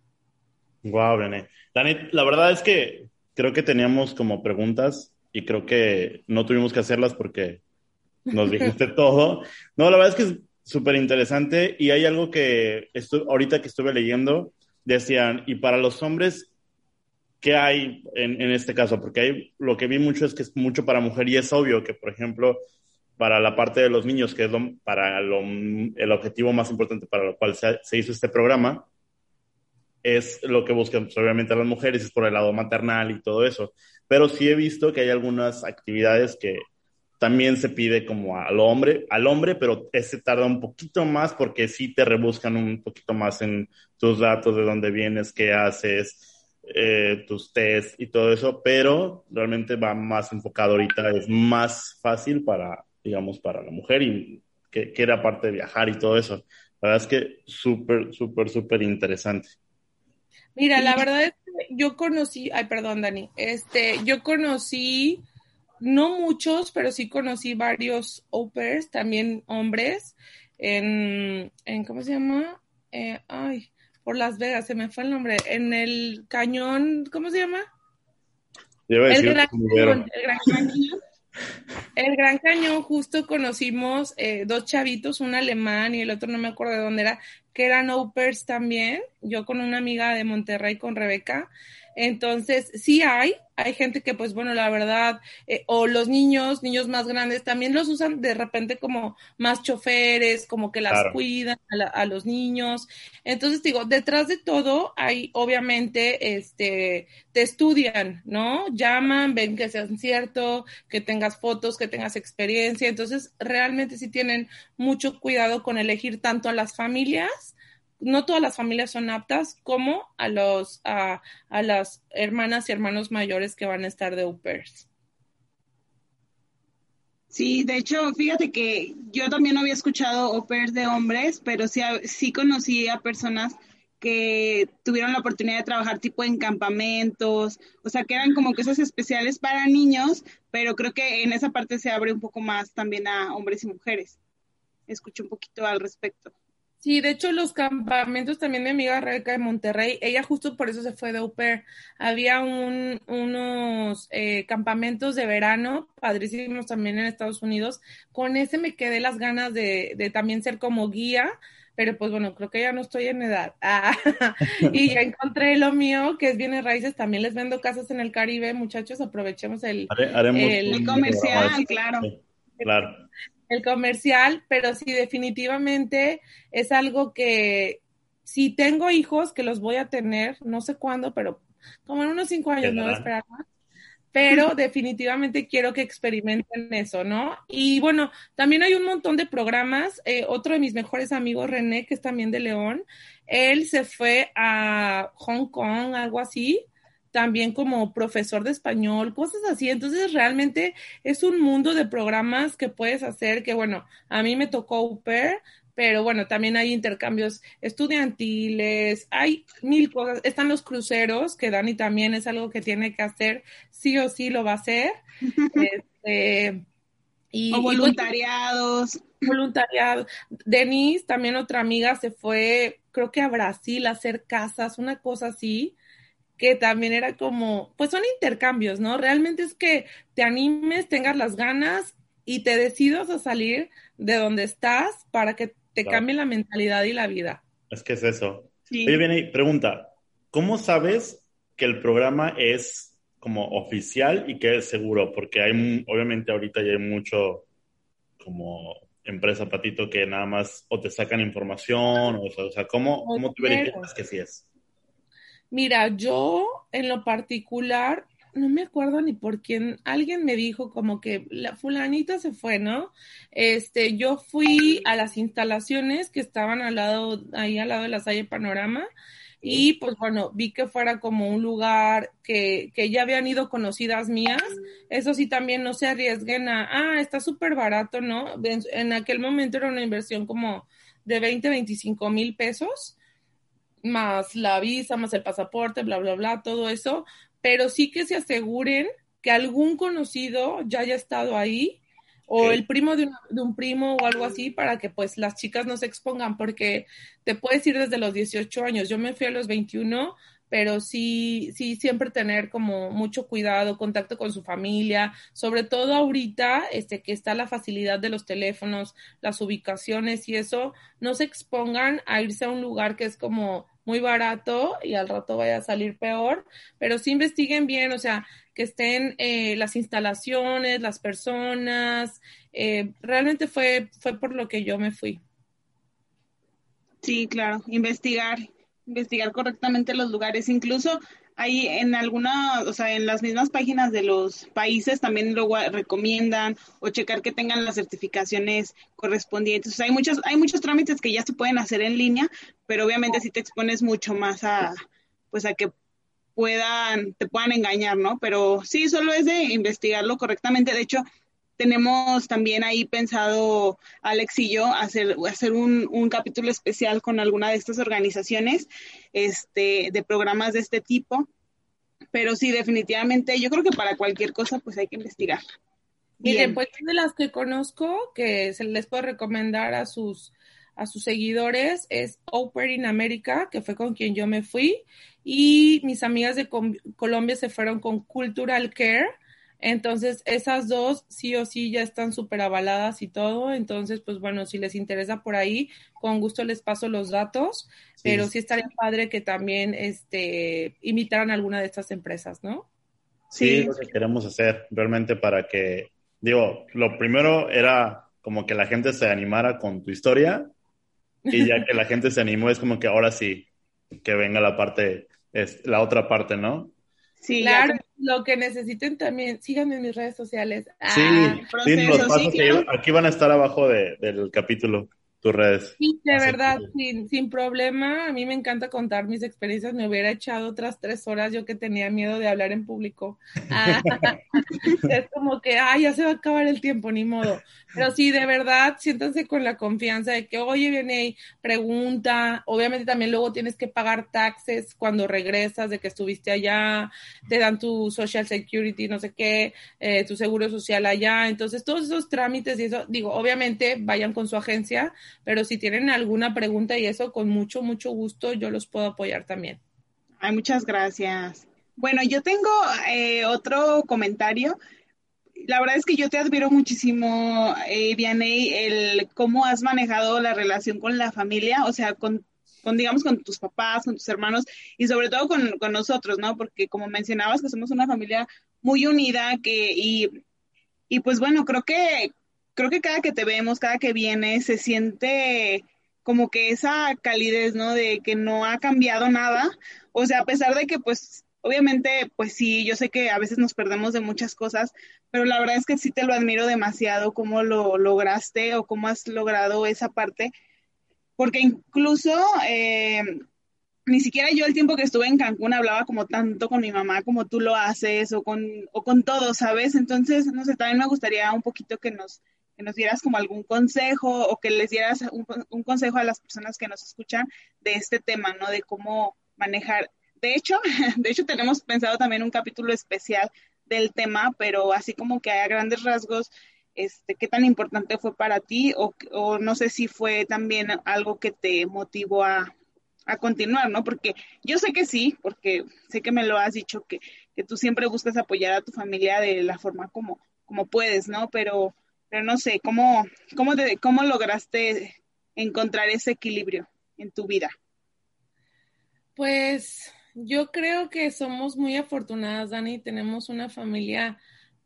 Wow, René. Dani, la verdad es que creo que teníamos como preguntas y creo que no tuvimos que hacerlas porque nos dijiste todo. No, la verdad es que es súper interesante y hay algo que ahorita que estuve leyendo, decían, y para los hombres, ¿qué hay en, en, este caso? Porque hay, lo que vi mucho es que es mucho para mujer y es obvio que, por ejemplo, para la parte de los niños, que es lo, para lo, el objetivo más importante para lo cual se, se, hizo este programa, es lo que buscan pues, obviamente las mujeres, es por el lado maternal y todo eso. Pero sí he visto que hay algunas actividades que también se pide como al hombre, al hombre, pero ese tarda un poquito más porque sí te rebuscan un poquito más en tus datos, de dónde vienes, qué haces, eh, tus test y todo eso, pero realmente va más enfocado ahorita, es más fácil para, digamos, para la mujer y que quiere aparte de viajar y todo eso. La verdad es que súper, súper, súper interesante. Mira, la verdad es que yo conocí, ay, perdón, Dani, este, yo conocí, no muchos, pero sí conocí varios au pairs, también hombres, en, en ¿cómo se llama? Eh, ay, por Las Vegas, se me fue el nombre, en el cañón, ¿cómo se llama? El gran, cañón, el gran, cañón, el gran Cañón, justo conocimos eh, dos chavitos, un alemán y el otro no me acuerdo de dónde era, que eran opers también, yo con una amiga de Monterrey, con Rebeca, entonces, sí hay, hay gente que pues bueno, la verdad, eh, o los niños, niños más grandes, también los usan de repente como más choferes, como que las claro. cuidan a, la, a, los niños. Entonces digo, detrás de todo hay obviamente, este, te estudian, ¿no? Llaman, ven que sean cierto, que tengas fotos, que tengas experiencia. Entonces, realmente sí tienen mucho cuidado con elegir tanto a las familias no todas las familias son aptas, como a los a, a las hermanas y hermanos mayores que van a estar de au pairs. Sí, de hecho, fíjate que yo también había escuchado au pairs de hombres, pero sí, sí conocí a personas que tuvieron la oportunidad de trabajar tipo en campamentos, o sea, que eran como cosas especiales para niños, pero creo que en esa parte se abre un poco más también a hombres y mujeres. Escuché un poquito al respecto. Sí, de hecho los campamentos también mi amiga Rebeca de Monterrey, ella justo por eso se fue de au pair. Había un, unos eh, campamentos de verano padrísimos también en Estados Unidos. Con ese me quedé las ganas de, de también ser como guía, pero pues bueno, creo que ya no estoy en edad. Ah, y ya encontré lo mío, que es bienes raíces. También les vendo casas en el Caribe, muchachos, aprovechemos el, Haremos el, el comercial, claro. Claro el comercial, pero sí definitivamente es algo que si tengo hijos, que los voy a tener, no sé cuándo, pero como en unos cinco años, no voy a esperar más. Pero definitivamente quiero que experimenten eso, ¿no? Y bueno, también hay un montón de programas. Eh, otro de mis mejores amigos, René, que es también de León, él se fue a Hong Kong, algo así, también como profesor de español, cosas así. Entonces, realmente es un mundo de programas que puedes hacer que, bueno, a mí me tocó UPER, pero bueno, también hay intercambios estudiantiles, hay mil cosas. Están los cruceros, que Dani también es algo que tiene que hacer, sí o sí lo va a hacer. este, Y, o pues, voluntariados. voluntariado. Denise, también otra amiga, se fue, creo que a Brasil a hacer casas, una cosa así, que también era como, pues son intercambios, ¿no? Realmente es que te animes, tengas las ganas y te decidas a salir de donde estás para que te cambie la mentalidad y la vida. Es que es eso. Oye, viene pregunta, ¿cómo sabes que el programa es como oficial y que es seguro? Porque hay, obviamente ahorita ya hay mucho como empresa patito que nada más o te sacan información, o, sea, ¿cómo, ¿cómo te verificas que sí es? Mira, yo en lo particular no me acuerdo ni por quién, alguien me dijo como que la fulanita se fue, ¿no? Este, yo fui a las instalaciones que estaban al lado, ahí al lado de la Salle Panorama, y pues bueno, vi que fuera como un lugar que, que ya habían ido conocidas mías. Eso sí, también no se arriesguen a, ah, está súper barato, ¿no? En, en, aquel momento era una inversión como de 20, 25 mil pesos, más la visa, más el pasaporte, bla, bla, bla, todo eso pero sí que se aseguren que algún conocido ya haya estado ahí o el primo de un, primo o algo así para que pues las chicas no se expongan porque te puedes ir desde los 18 años. Yo me fui a los 21, pero sí, sí, siempre tener como mucho cuidado, contacto con su familia, sobre todo ahorita este, que está la facilidad de los teléfonos, las ubicaciones y eso, no se expongan a irse a un lugar que es como muy barato y al rato vaya a salir peor, pero sí investiguen bien, o sea, que estén eh, las instalaciones, las personas, eh, realmente fue, fue por lo que yo me fui. Sí, claro, investigar, investigar correctamente los lugares, incluso Ahí en alguna, o sea, en las mismas páginas de los países también luego recomiendan o checar que tengan las certificaciones correspondientes. O sea, hay muchos, hay muchos trámites que ya se pueden hacer en línea, pero obviamente si te expones mucho más a, pues a que puedan, te puedan engañar, ¿no? Pero sí, solo es de investigarlo correctamente. De hecho, tenemos también ahí pensado, Alex y yo, hacer, hacer un, un, capítulo especial con alguna de estas organizaciones este, de programas de este tipo. Pero sí, definitivamente, yo creo que para cualquier cosa, pues hay que investigar. Y después de las que conozco, que se les puede recomendar a sus, a sus seguidores, es Open in America, que fue con quien yo me fui, y mis amigas de Colombia se fueron con Cultural Care, entonces, esas dos sí o sí ya están súper avaladas y todo. Entonces, pues bueno, si les interesa por ahí, con gusto les paso los datos, pero sí estaría padre que también este, imitaran alguna de estas empresas, ¿no? Sí, sí, lo que queremos hacer realmente para que, digo, lo primero era como que la gente se animara con tu historia y ya que la gente se animó es como que ahora sí, que venga la parte, es, la otra parte, ¿no? Sí, claro, lo que necesiten también, síganme en mis redes sociales. Sí, ah, sí los pasos aquí van a estar abajo de, del capítulo tus redes. Sí, de verdad, sin, sin problema. A mí me encanta contar mis experiencias. Me hubiera echado otras tres horas yo que tenía miedo de hablar en público. Ah, es como que, ay, ya se va a acabar el tiempo, ni modo. Pero sí, de verdad, siéntanse con la confianza de que, oye, viene ahí, pregunta. Obviamente también luego tienes que pagar taxes cuando regresas de que estuviste allá. Te dan tu social security, no sé qué, eh, tu seguro social allá. Entonces, todos esos trámites y eso, digo, obviamente vayan con su agencia pero si tienen alguna pregunta y eso, con mucho, mucho gusto yo los puedo apoyar también. Ay, muchas gracias. Bueno, yo tengo eh, otro comentario. La verdad es que yo te admiro muchísimo, eh, el cómo has manejado la relación con la familia, o sea, con, con digamos, con tus papás, con tus hermanos y sobre todo con, con nosotros, ¿no? Porque como mencionabas que somos una familia muy unida que, y, y pues bueno, creo que creo que cada que te vemos, cada que vienes, se siente como que esa calidez, ¿no? De que no ha cambiado nada. O sea, a pesar de que, pues, obviamente, pues sí, yo sé que a veces nos perdemos de muchas cosas, pero la verdad es que sí te lo admiro demasiado cómo lo lograste o cómo has logrado esa parte. Porque incluso eh, ni siquiera yo el tiempo que estuve en Cancún hablaba como tanto con mi mamá como tú lo haces o con, o con todo, ¿sabes? Entonces, no sé, también me gustaría un poquito que nos que nos dieras como algún consejo o que les dieras un, consejo a las personas que nos escuchan de este tema, ¿no? De cómo manejar. De hecho, de hecho tenemos pensado también un capítulo especial del tema, pero así como que a grandes rasgos, este, qué tan importante fue para ti o, o no sé si fue también algo que te motivó a, a continuar, ¿no? Porque yo sé que sí, porque sé que me lo has dicho, que, que tú siempre buscas apoyar a tu familia de la forma como, como puedes, ¿no? Pero, pero no sé, ¿cómo, cómo, ¿cómo lograste encontrar ese equilibrio en tu vida? Pues yo creo que somos muy afortunadas, Dani, tenemos una familia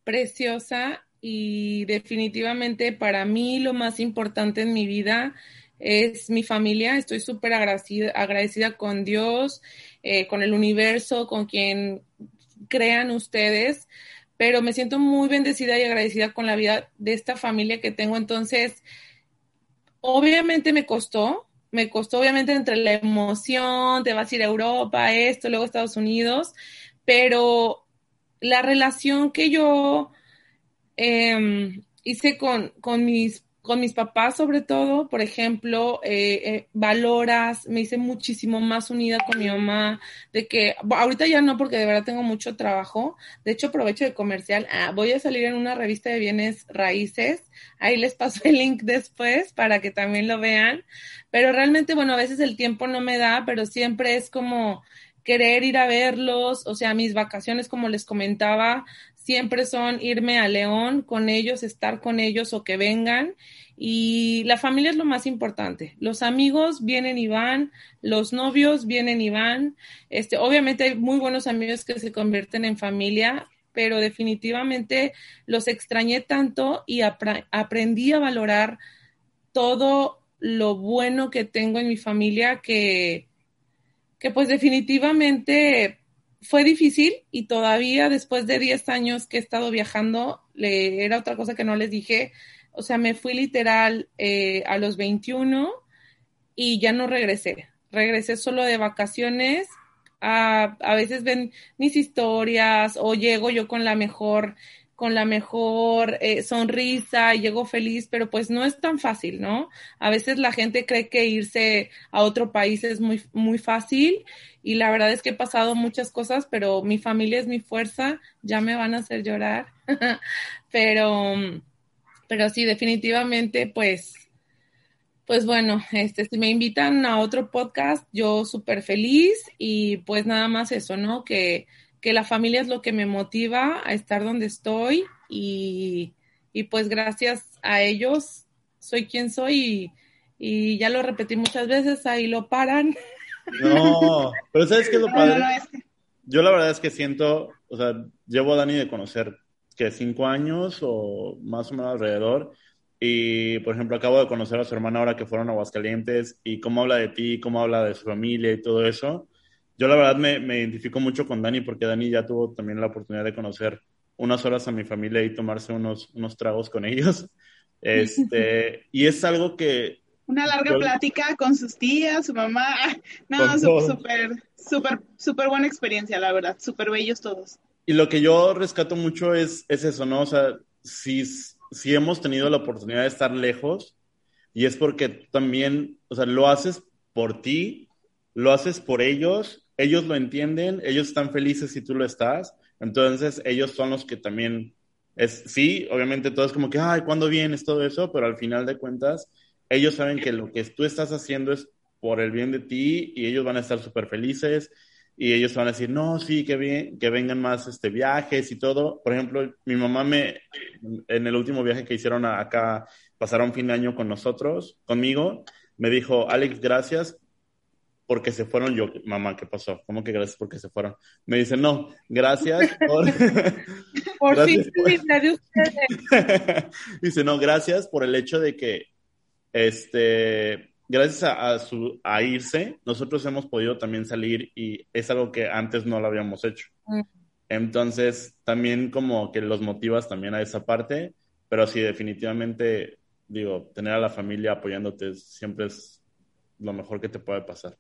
preciosa y definitivamente para mí lo más importante en mi vida es mi familia. Estoy súper agradecida, agradecida con Dios, eh, con el universo, con quien crean ustedes, pero me siento muy bendecida y agradecida con la vida de esta familia que tengo. Entonces, obviamente me costó, me costó obviamente entre la emoción, te vas a ir a Europa, esto, luego Estados Unidos, pero la relación que yo eh, hice con, con mis con mis papás sobre todo, por ejemplo, eh, eh, valoras, me hice muchísimo más unida con mi mamá, de que ahorita ya no porque de verdad tengo mucho trabajo, de hecho aprovecho de comercial, ah, voy a salir en una revista de bienes raíces, ahí les paso el link después para que también lo vean, pero realmente, bueno, a veces el tiempo no me da, pero siempre es como querer ir a verlos, o sea, mis vacaciones, como les comentaba, siempre son irme a León con ellos, estar con ellos o que vengan. Y la familia es lo más importante. Los amigos vienen y van, los novios vienen y van. Este, obviamente hay muy buenos amigos que se convierten en familia, pero definitivamente los extrañé tanto y aprendí a valorar todo lo bueno que tengo en mi familia que, que pues definitivamente fue difícil y todavía después de 10 años que he estado viajando, le, era otra cosa que no les dije, o sea, me fui literal eh, a los 21 y ya no regresé. Regresé solo de vacaciones. A, veces ven mis historias o llego yo con la mejor con la mejor eh, sonrisa y llego feliz, pero pues no es tan fácil, ¿no? A veces la gente cree que irse a otro país es muy, muy fácil y la verdad es que he pasado muchas cosas, pero mi familia es mi fuerza, ya me van a hacer llorar, pero, pero sí, definitivamente, pues, pues bueno, este, si me invitan a otro podcast, yo súper feliz y pues nada más eso, ¿no? Que que la familia es lo que me motiva a estar donde estoy y, pues gracias a ellos soy quien soy y, ya lo repetí muchas veces, ahí lo paran. No, pero ¿sabes qué es lo padre? Yo la verdad es que siento, o sea, llevo a Dani de conocer que cinco años o más o menos alrededor. Y, por ejemplo, acabo de conocer a su hermana ahora que fueron a Aguascalientes y cómo habla de ti, cómo habla de su familia y todo eso yo la verdad me, me, identifico mucho con Dani porque Dani ya tuvo también la oportunidad de conocer unas horas a mi familia y tomarse unos, unos tragos con ellos. Este, y es algo que... Una larga plática con sus tías, su mamá. No, súper, súper, súper buena experiencia, la verdad. Súper bellos todos. Y lo que yo rescato mucho es, es eso, ¿no? O sea, si, si hemos tenido la oportunidad de estar lejos, y es porque también, o sea, lo haces por ti, lo haces por ellos ellos lo entienden, ellos están felices si tú lo estás, entonces ellos son los que también es, sí, obviamente todo es como que, ay, ¿cuándo vienes? Todo eso, pero al final de cuentas, ellos saben que lo que tú estás haciendo es por el bien de ti y ellos van a estar súper felices y ellos van a decir, no, sí, que, bien, que vengan más este, viajes y todo. Por ejemplo, mi mamá me, en el último viaje que hicieron acá, pasaron fin de año con nosotros, conmigo, me dijo, Alex, gracias porque se fueron. Yo, mamá, ¿qué pasó? ¿Cómo que gracias porque se fueron? Me dice, no, gracias por... por fin de ustedes. dice, no, gracias por el hecho de que, este, gracias a, su, a irse, nosotros hemos podido también salir y es algo que antes no lo habíamos hecho. Mm. Entonces, también como que los motivas también a esa parte, pero sí, definitivamente, digo, tener a la familia apoyándote siempre es lo mejor que te puede pasar.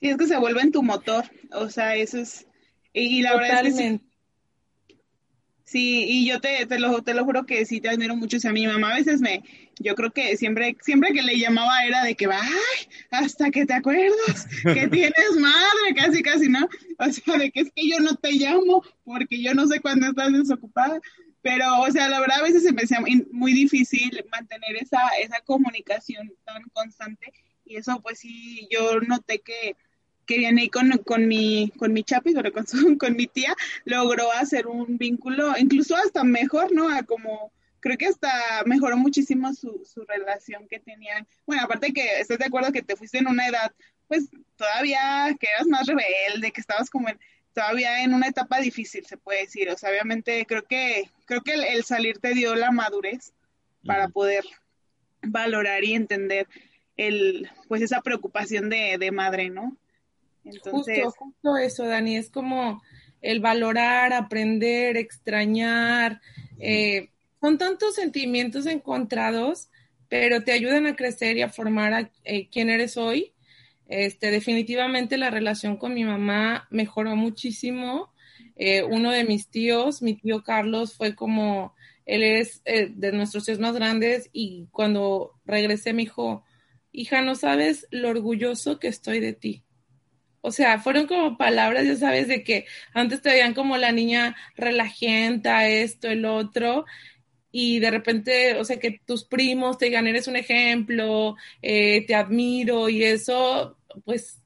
Y es que se vuelve en tu motor, o sea, eso es... Y la verdad es que Sí, y yo te, te, lo, te lo juro que sí te admiro mucho. O sea, mi mamá a veces me, yo creo que siempre, siempre que le llamaba era de que, ay, hasta que te acuerdas que tienes madre, casi, casi, ¿no? O sea, de que es que yo no te llamo porque yo no sé cuándo estás desocupada. Pero, o sea, la verdad a veces se me hacía muy difícil mantener esa, esa comunicación tan constante. Y eso, pues sí, yo noté que, que viene con, con mi, con mi chapi, con, con mi tía, logró hacer un vínculo, incluso hasta mejor, ¿no? A como, creo que hasta mejoró muchísimo su, su relación que tenían. Bueno, aparte que estás de acuerdo que te fuiste en una edad, pues todavía que eras más rebelde, que estabas como en, todavía en una etapa difícil, se puede decir. O sea, obviamente creo que, creo que el, salir te dio la madurez para poder valorar y entender el, pues esa preocupación de, de madre, ¿no? Justo, justo eso, Dani, es como el valorar, aprender, extrañar. Eh, son tantos sentimientos encontrados, pero te ayudan a crecer y a formar a eh, quién eres hoy. Este, definitivamente la relación con mi mamá mejoró muchísimo. Eh, uno de mis tíos, mi tío Carlos, fue como, él es de nuestros tíos más grandes y cuando regresé me dijo, hija, no sabes lo orgulloso que estoy de ti. O sea, fueron como palabras, ya sabes, de que antes te veían como la niña relajenta, esto, el otro, y de repente, o sea, que tus primos te digan, eres un ejemplo, eh, te admiro y eso, pues,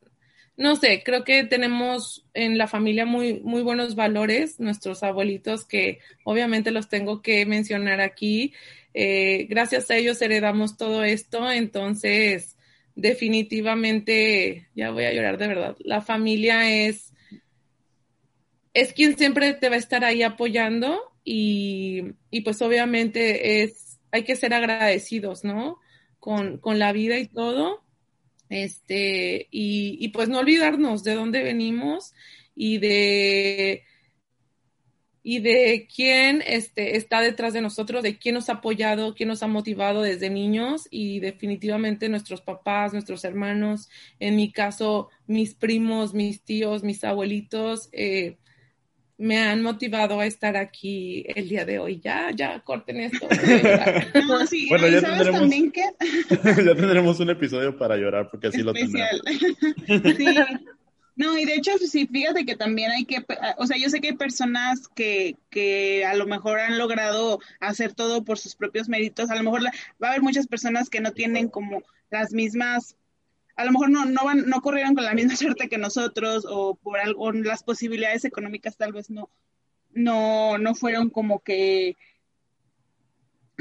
no sé, creo que tenemos en la familia muy, muy buenos valores, nuestros abuelitos, que obviamente los tengo que mencionar aquí. Eh, gracias a ellos heredamos todo esto, entonces definitivamente, ya voy a llorar de verdad, la familia es, es quien siempre te va a estar ahí apoyando y, y pues obviamente es, hay que ser agradecidos, ¿no? Con, con la vida y todo. Este, y, y pues no olvidarnos de dónde venimos y de y de quién este, está detrás de nosotros, de quién nos ha apoyado, quién nos ha motivado desde niños y definitivamente nuestros papás, nuestros hermanos, en mi caso, mis primos, mis tíos, mis abuelitos, eh, me han motivado a estar aquí el día de hoy. Ya, ya, corten esto. bueno, ya tendremos, ya tendremos un episodio para llorar porque así lo tendremos. sí. No, y de hecho, sí, fíjate que también hay que, o sea, yo sé que hay personas que, que a lo mejor han logrado hacer todo por sus propios méritos, a lo mejor va a haber muchas personas que no tienen como las mismas, a lo mejor no, no, van, no corrieron con la misma suerte que nosotros o por algo, las posibilidades económicas tal vez no, no, no fueron como que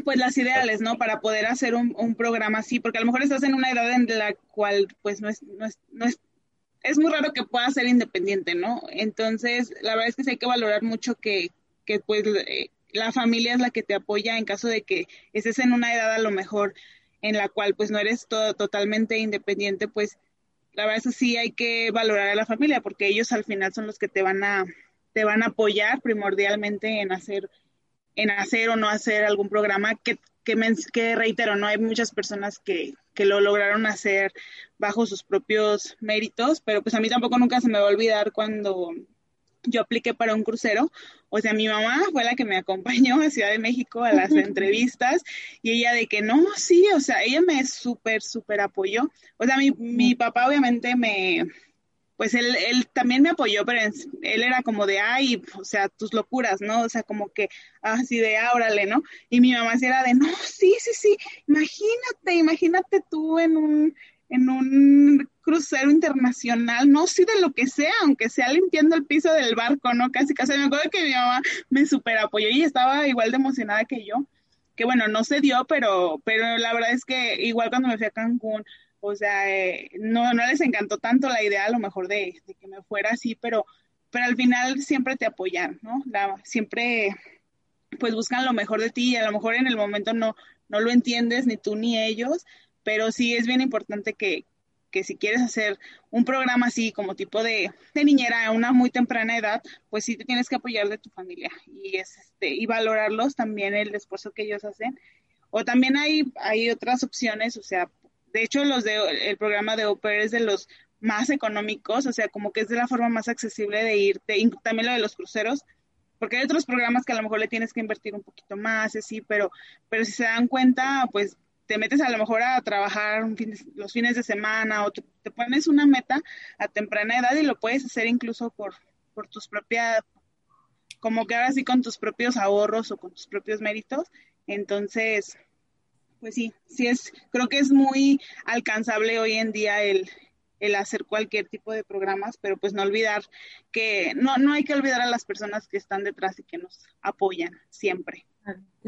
pues las ideales, ¿no? Para poder hacer un, un, programa así, porque a lo mejor estás en una edad en la cual pues no es, no es, no es es muy raro que pueda ser independiente, ¿no? Entonces, la verdad es que sí hay que valorar mucho que, que pues eh, la familia es la que te apoya en caso de que estés en una edad a lo mejor en la cual pues no eres todo, totalmente independiente, pues la verdad es que sí hay que valorar a la familia porque ellos al final son los que te van a te van a apoyar primordialmente en hacer en hacer o no hacer algún programa que que, que reitero, no hay muchas personas que, que lo lograron hacer bajo sus propios méritos, pero pues a mí tampoco nunca se me va a olvidar cuando yo apliqué para un crucero, o sea, mi mamá fue la que me acompañó a Ciudad de México a las entrevistas y ella de que no, sí, o sea, ella me súper, súper apoyó. O sea, mi, mi papá obviamente me, pues él, él también me apoyó, pero él era como de, ay, o sea, tus locuras, ¿no? O sea, como que así de, ábrale, ¿no? Y mi mamá sí era de, no, sí, sí, sí, imagínate, imagínate tú en un, en un crucero internacional, no, sí, de lo que sea, aunque sea limpiando el piso del barco, ¿no? Casi, casi, me acuerdo que mi mamá me super apoyó y estaba igual de emocionada que yo, que bueno, no se dio, pero, pero la verdad es que igual cuando me fui a Cancún, o sea, eh, no, no les encantó tanto la idea a lo mejor de, que me fuera así, pero, pero al final siempre te apoyan, ¿no? La, siempre pues buscan lo mejor de ti y a lo mejor en el momento no, no lo entiendes ni tú ni ellos, pero sí es bien importante que, que si quieres hacer un programa así como tipo de, de, niñera a una muy temprana edad, pues sí te tienes que apoyar de tu familia y, es, este, y valorarlos también el esfuerzo que ellos hacen. O también hay, hay otras opciones, o sea, de hecho, los de, el programa de Oper es de los más económicos, o sea, como que es de la forma más accesible de irte, y también lo de los cruceros, porque hay otros programas que a lo mejor le tienes que invertir un poquito más, así, pero, pero si se dan cuenta, pues te metes a lo mejor a trabajar los fines de semana o te, pones una meta a temprana edad y lo puedes hacer incluso por, por tus propias, como que ahora sí con tus propios ahorros o con tus propios méritos. Entonces, pues sí, sí es, creo que es muy alcanzable hoy en día el, el hacer cualquier tipo de programas, pero pues no olvidar que no, no hay que olvidar a las personas que están detrás y que nos apoyan siempre.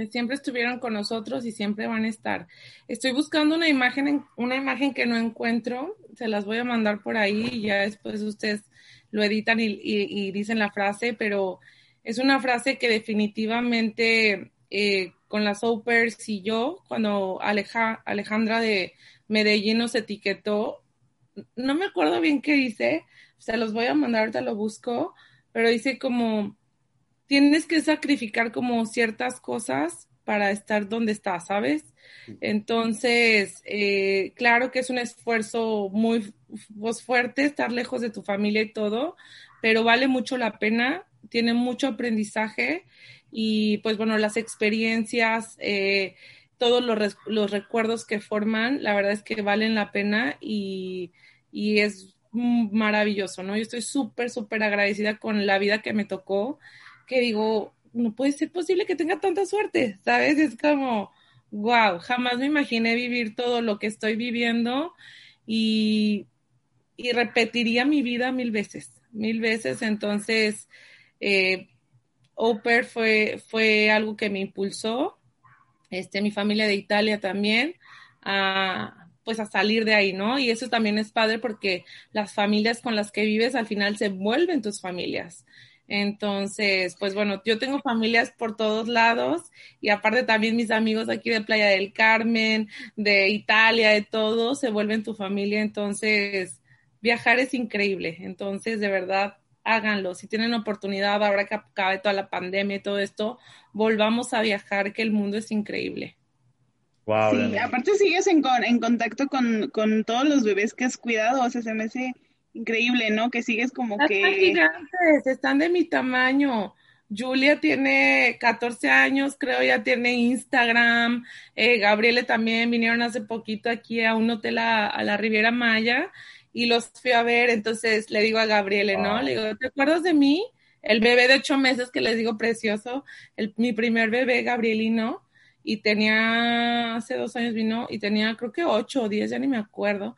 Siempre estuvieron con nosotros y siempre van a estar. Estoy buscando una imagen, una imagen que no encuentro, se las voy a mandar por ahí y ya después ustedes lo editan y, dicen la frase, pero es una frase que definitivamente eh, con las Opers y yo, cuando Aleja, Alejandra de Medellín nos etiquetó, no me acuerdo bien qué dice, se los voy a mandar, ahorita lo busco, pero dice como, tienes que sacrificar como ciertas cosas para estar donde estás, ¿sabes? Entonces, eh, claro que es un esfuerzo muy pues, fuerte estar lejos de tu familia y todo, pero vale mucho la pena, tiene mucho aprendizaje y pues bueno, las experiencias, eh, todos los, los recuerdos que forman, la verdad es que valen la pena y y es maravilloso, ¿no? Yo estoy súper, súper agradecida con la vida que me tocó, que digo, no puede ser posible que tenga tanta suerte, ¿sabes? Es como, wow, jamás me imaginé vivir todo lo que estoy viviendo y, y repetiría mi vida mil veces, mil veces. Entonces, eh, Oper fue, fue algo que me impulsó, este, mi familia de Italia también, a, pues a salir de ahí, ¿no? Y eso también es padre porque las familias con las que vives al final se vuelven tus familias. Entonces, pues bueno, yo tengo familias por todos lados y aparte también mis amigos aquí de Playa del Carmen, de Italia, de todo, se vuelven tu familia. Entonces, viajar es increíble. Entonces, de verdad, háganlo. Si tienen oportunidad, ahora que acabe toda la pandemia y todo esto, volvamos a viajar, que el mundo es increíble sí, aparte sigues en, en contacto con, con, todos los bebés que has cuidado, o sea, se me hace increíble, ¿no? Que sigues como que... Están gigantes, están de mi tamaño. Julia tiene 14 años, creo, ya tiene Instagram. Eh, Gabriele también vinieron hace poquito aquí a un hotel a, la Riviera Maya y los fui a ver. Entonces le digo a Gabriele, ¿no? Le digo, ¿te acuerdas de mí? El bebé de ocho meses que les digo precioso, el, mi primer bebé, Gabrielino y tenía, hace dos años vino y tenía creo que ocho o diez, ya ni me acuerdo,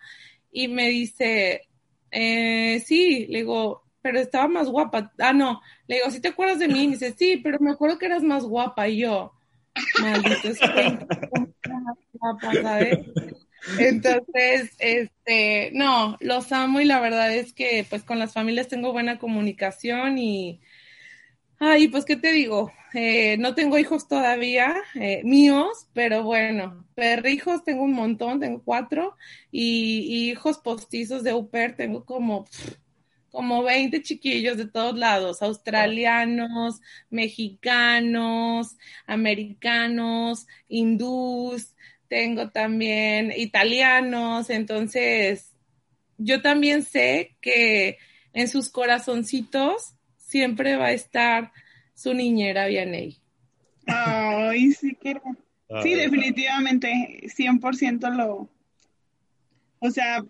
y me dice, eh, sí, le digo, pero estaba más guapa. Ah, no, le digo, ¿sí te acuerdas de mí? Y dice, sí, pero me acuerdo que eras más guapa. Y yo, maldito, es más guapa, ¿sabes? Entonces, este, no, los amo y la verdad es que pues con las familias tengo buena comunicación y, ay, pues, ¿qué te digo? Eh, no tengo hijos todavía eh, míos, pero bueno, perrijos tengo un montón, tengo cuatro, y, hijos postizos de UPER tengo como, como 20 chiquillos de todos lados, australianos, mexicanos, americanos, hindús, tengo también italianos, entonces yo también sé que en sus corazoncitos siempre va a estar su niñera Vianey. Ay, sí quiero. Ah, sí, definitivamente, 100% lo... O sea,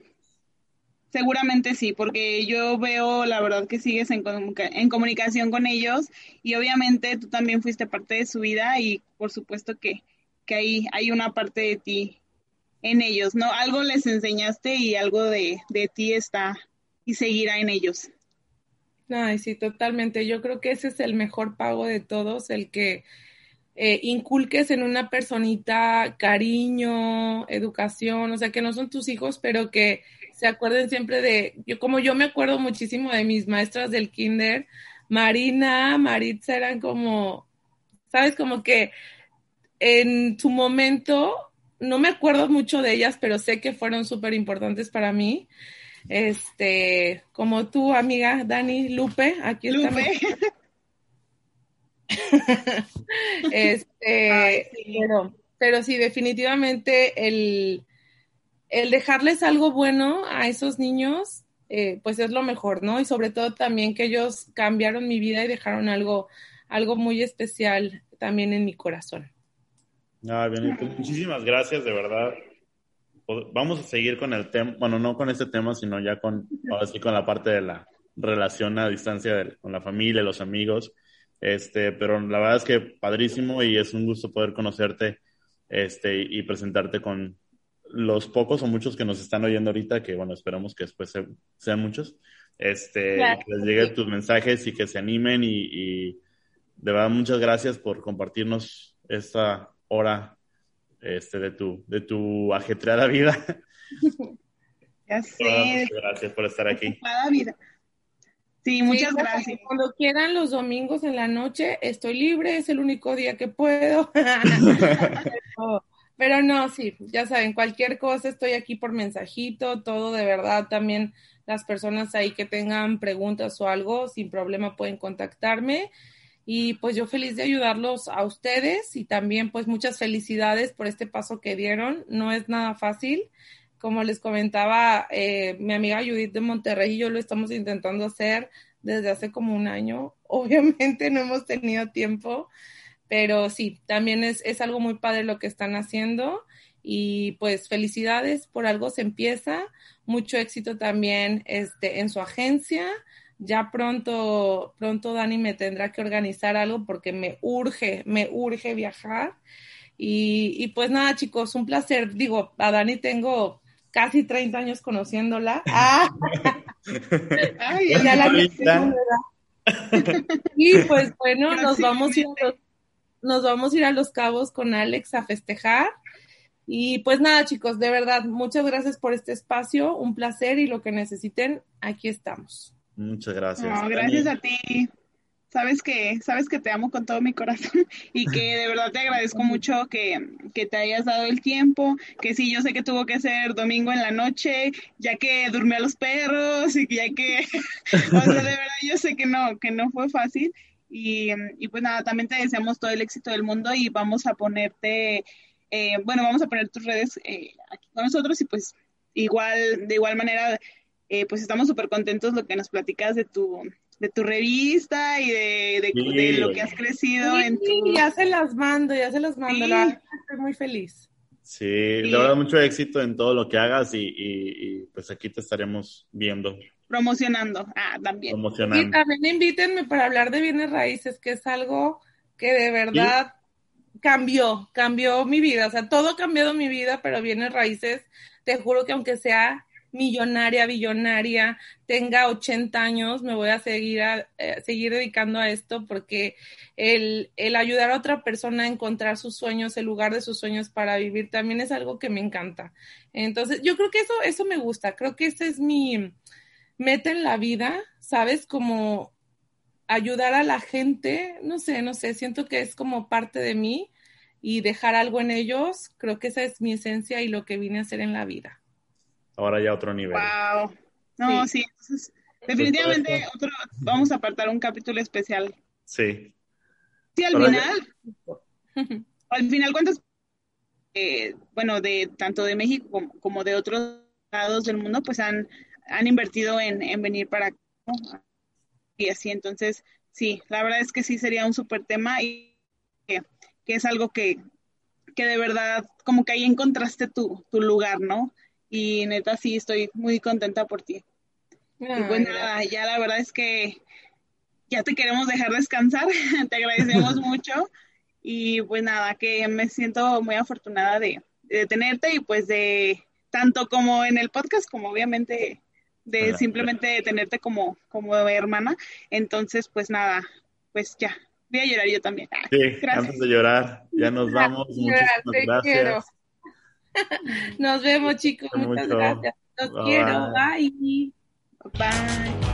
seguramente sí, porque yo veo, la verdad, que sigues en, en comunicación con ellos y obviamente tú también fuiste parte de su vida y por supuesto que, que hay, hay una parte de ti en ellos, ¿no? Algo les enseñaste y algo de, de ti está y seguirá en ellos. Ay, sí, totalmente. Yo creo que ese es el mejor pago de todos, el que eh, inculques en una personita cariño, educación, o sea, que no son tus hijos, pero que se acuerden siempre de, yo como yo me acuerdo muchísimo de mis maestras del kinder, Marina, Maritza eran como, sabes, como que en su momento, no me acuerdo mucho de ellas, pero sé que fueron súper importantes para mí este, como tu amiga Dani Lupe, aquí Lupe. este, Pero, pero sí, definitivamente el, el dejarles algo bueno a esos niños, eh, pues es lo mejor, ¿no? Y sobre todo también que ellos cambiaron mi vida y dejaron algo, algo muy especial también en mi corazón. Ah, muchísimas gracias, de verdad. Vamos a seguir con el tema, bueno, no con este tema, sino ya con, ahora sí, con la parte de la relación a distancia con la familia, los amigos. Este, pero la verdad es que padrísimo y es un gusto poder conocerte este, y presentarte con los pocos o muchos que nos están oyendo ahorita, que bueno, esperamos que después sean muchos, este, que les lleguen tus mensajes y que se animen y, y, de verdad muchas gracias por compartirnos esta hora este, de, tu, de tu ajetreada vida. Ya sé. Gracias por estar aquí. Vida. Sí, muchas gracias. Cuando quieran los domingos en la noche, estoy libre, es el único día que puedo. pero, no, sí, ya saben, cualquier cosa estoy aquí por mensajito, todo de verdad, también las personas ahí que tengan preguntas o algo, sin problema pueden contactarme. Y pues yo feliz de ayudarlos a ustedes y también pues muchas felicidades por este paso que dieron. No es nada fácil. Como les comentaba, eh, mi amiga Judith de Monterrey y yo lo estamos intentando hacer desde hace como un año. Obviamente no hemos tenido tiempo, pero sí, también es, es algo muy padre lo que están haciendo y pues felicidades, por algo se empieza. Mucho éxito también este, en su agencia ya pronto, pronto Dani me tendrá que organizar algo porque me urge, me urge viajar. Y, pues nada, chicos, un placer. Digo, a Dani tengo casi 30 años conociéndola. Ah. Ay, ya la Y pues bueno, nos vamos, a ir a los, nos vamos a ir a Los Cabos con Alex a festejar. Y pues nada, chicos, de verdad, muchas gracias por este espacio, un placer y lo que necesiten, aquí estamos. Muchas gracias. No, gracias a ti. Sabes que, sabes que te amo con todo mi corazón y que de verdad te agradezco mucho que, que te hayas dado el tiempo, que sí, yo sé que tuvo que ser domingo en la noche, ya que durmió a los perros y ya que, o sea, de verdad yo sé que no, que no fue fácil y, y pues nada, también te deseamos todo el éxito del mundo y vamos a ponerte, eh, bueno, vamos a poner tus redes eh, aquí con nosotros y pues igual, de igual manera eh, pues estamos súper contentos lo que nos platicas de tu, de tu revista y de, de, lo que has crecido en tu... Ya se las mando, ya se las mando, estoy muy feliz. Sí, le verdad mucho éxito en todo lo que hagas y, y, pues aquí te estaremos viendo. Promocionando, ah, también. Promocionando. Y también invítenme para hablar de bienes raíces, que es algo que de verdad cambió, cambió mi vida, o sea, todo ha cambiado mi vida, pero bienes raíces, te juro que aunque sea millonaria, billonaria, tenga 80 años, me voy a seguir, a, eh, seguir dedicando a esto porque el, el, ayudar a otra persona a encontrar sus sueños, el lugar de sus sueños para vivir, también es algo que me encanta. Entonces, yo creo que eso, eso me gusta, creo que ese es mi meta en la vida, ¿sabes? Como ayudar a la gente, no sé, no sé, siento que es como parte de mí y dejar algo en ellos, creo que esa es mi esencia y lo que vine a hacer en la vida ahora ya otro nivel. Wow. No, sí, definitivamente otro, vamos a apartar un capítulo especial. Sí. Sí, al final, al final, ¿cuántas, eh, bueno, de tanto de México como, de otros lados del mundo, pues han, han invertido en, venir para acá, y así, entonces, sí, la verdad es que sí sería un súper tema y que, es algo que, que de verdad, como que ahí encontraste tu, tu lugar, ¿no? Y neta sí estoy muy contenta por ti. y pues nada, ya la verdad es que ya te queremos dejar descansar, te agradecemos mucho y pues nada, que me siento muy afortunada de, tenerte y pues de tanto como en el podcast como obviamente de simplemente tenerte como, como hermana. Entonces, pues nada, pues ya, voy a llorar yo también. Ah, sí, antes de llorar, ya nos vamos. Muchísimas gracias. Nos vemos, chicos. Muchas gracias. Los quiero. Bye. Bye.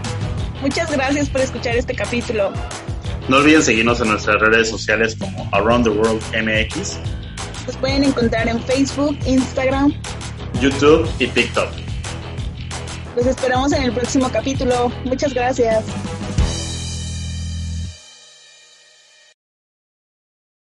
Muchas gracias por escuchar este capítulo. No olviden seguirnos en nuestras redes sociales como Around the World MX. Nos pueden encontrar en Facebook, Instagram, YouTube y TikTok. Los esperamos en el próximo capítulo. Muchas gracias.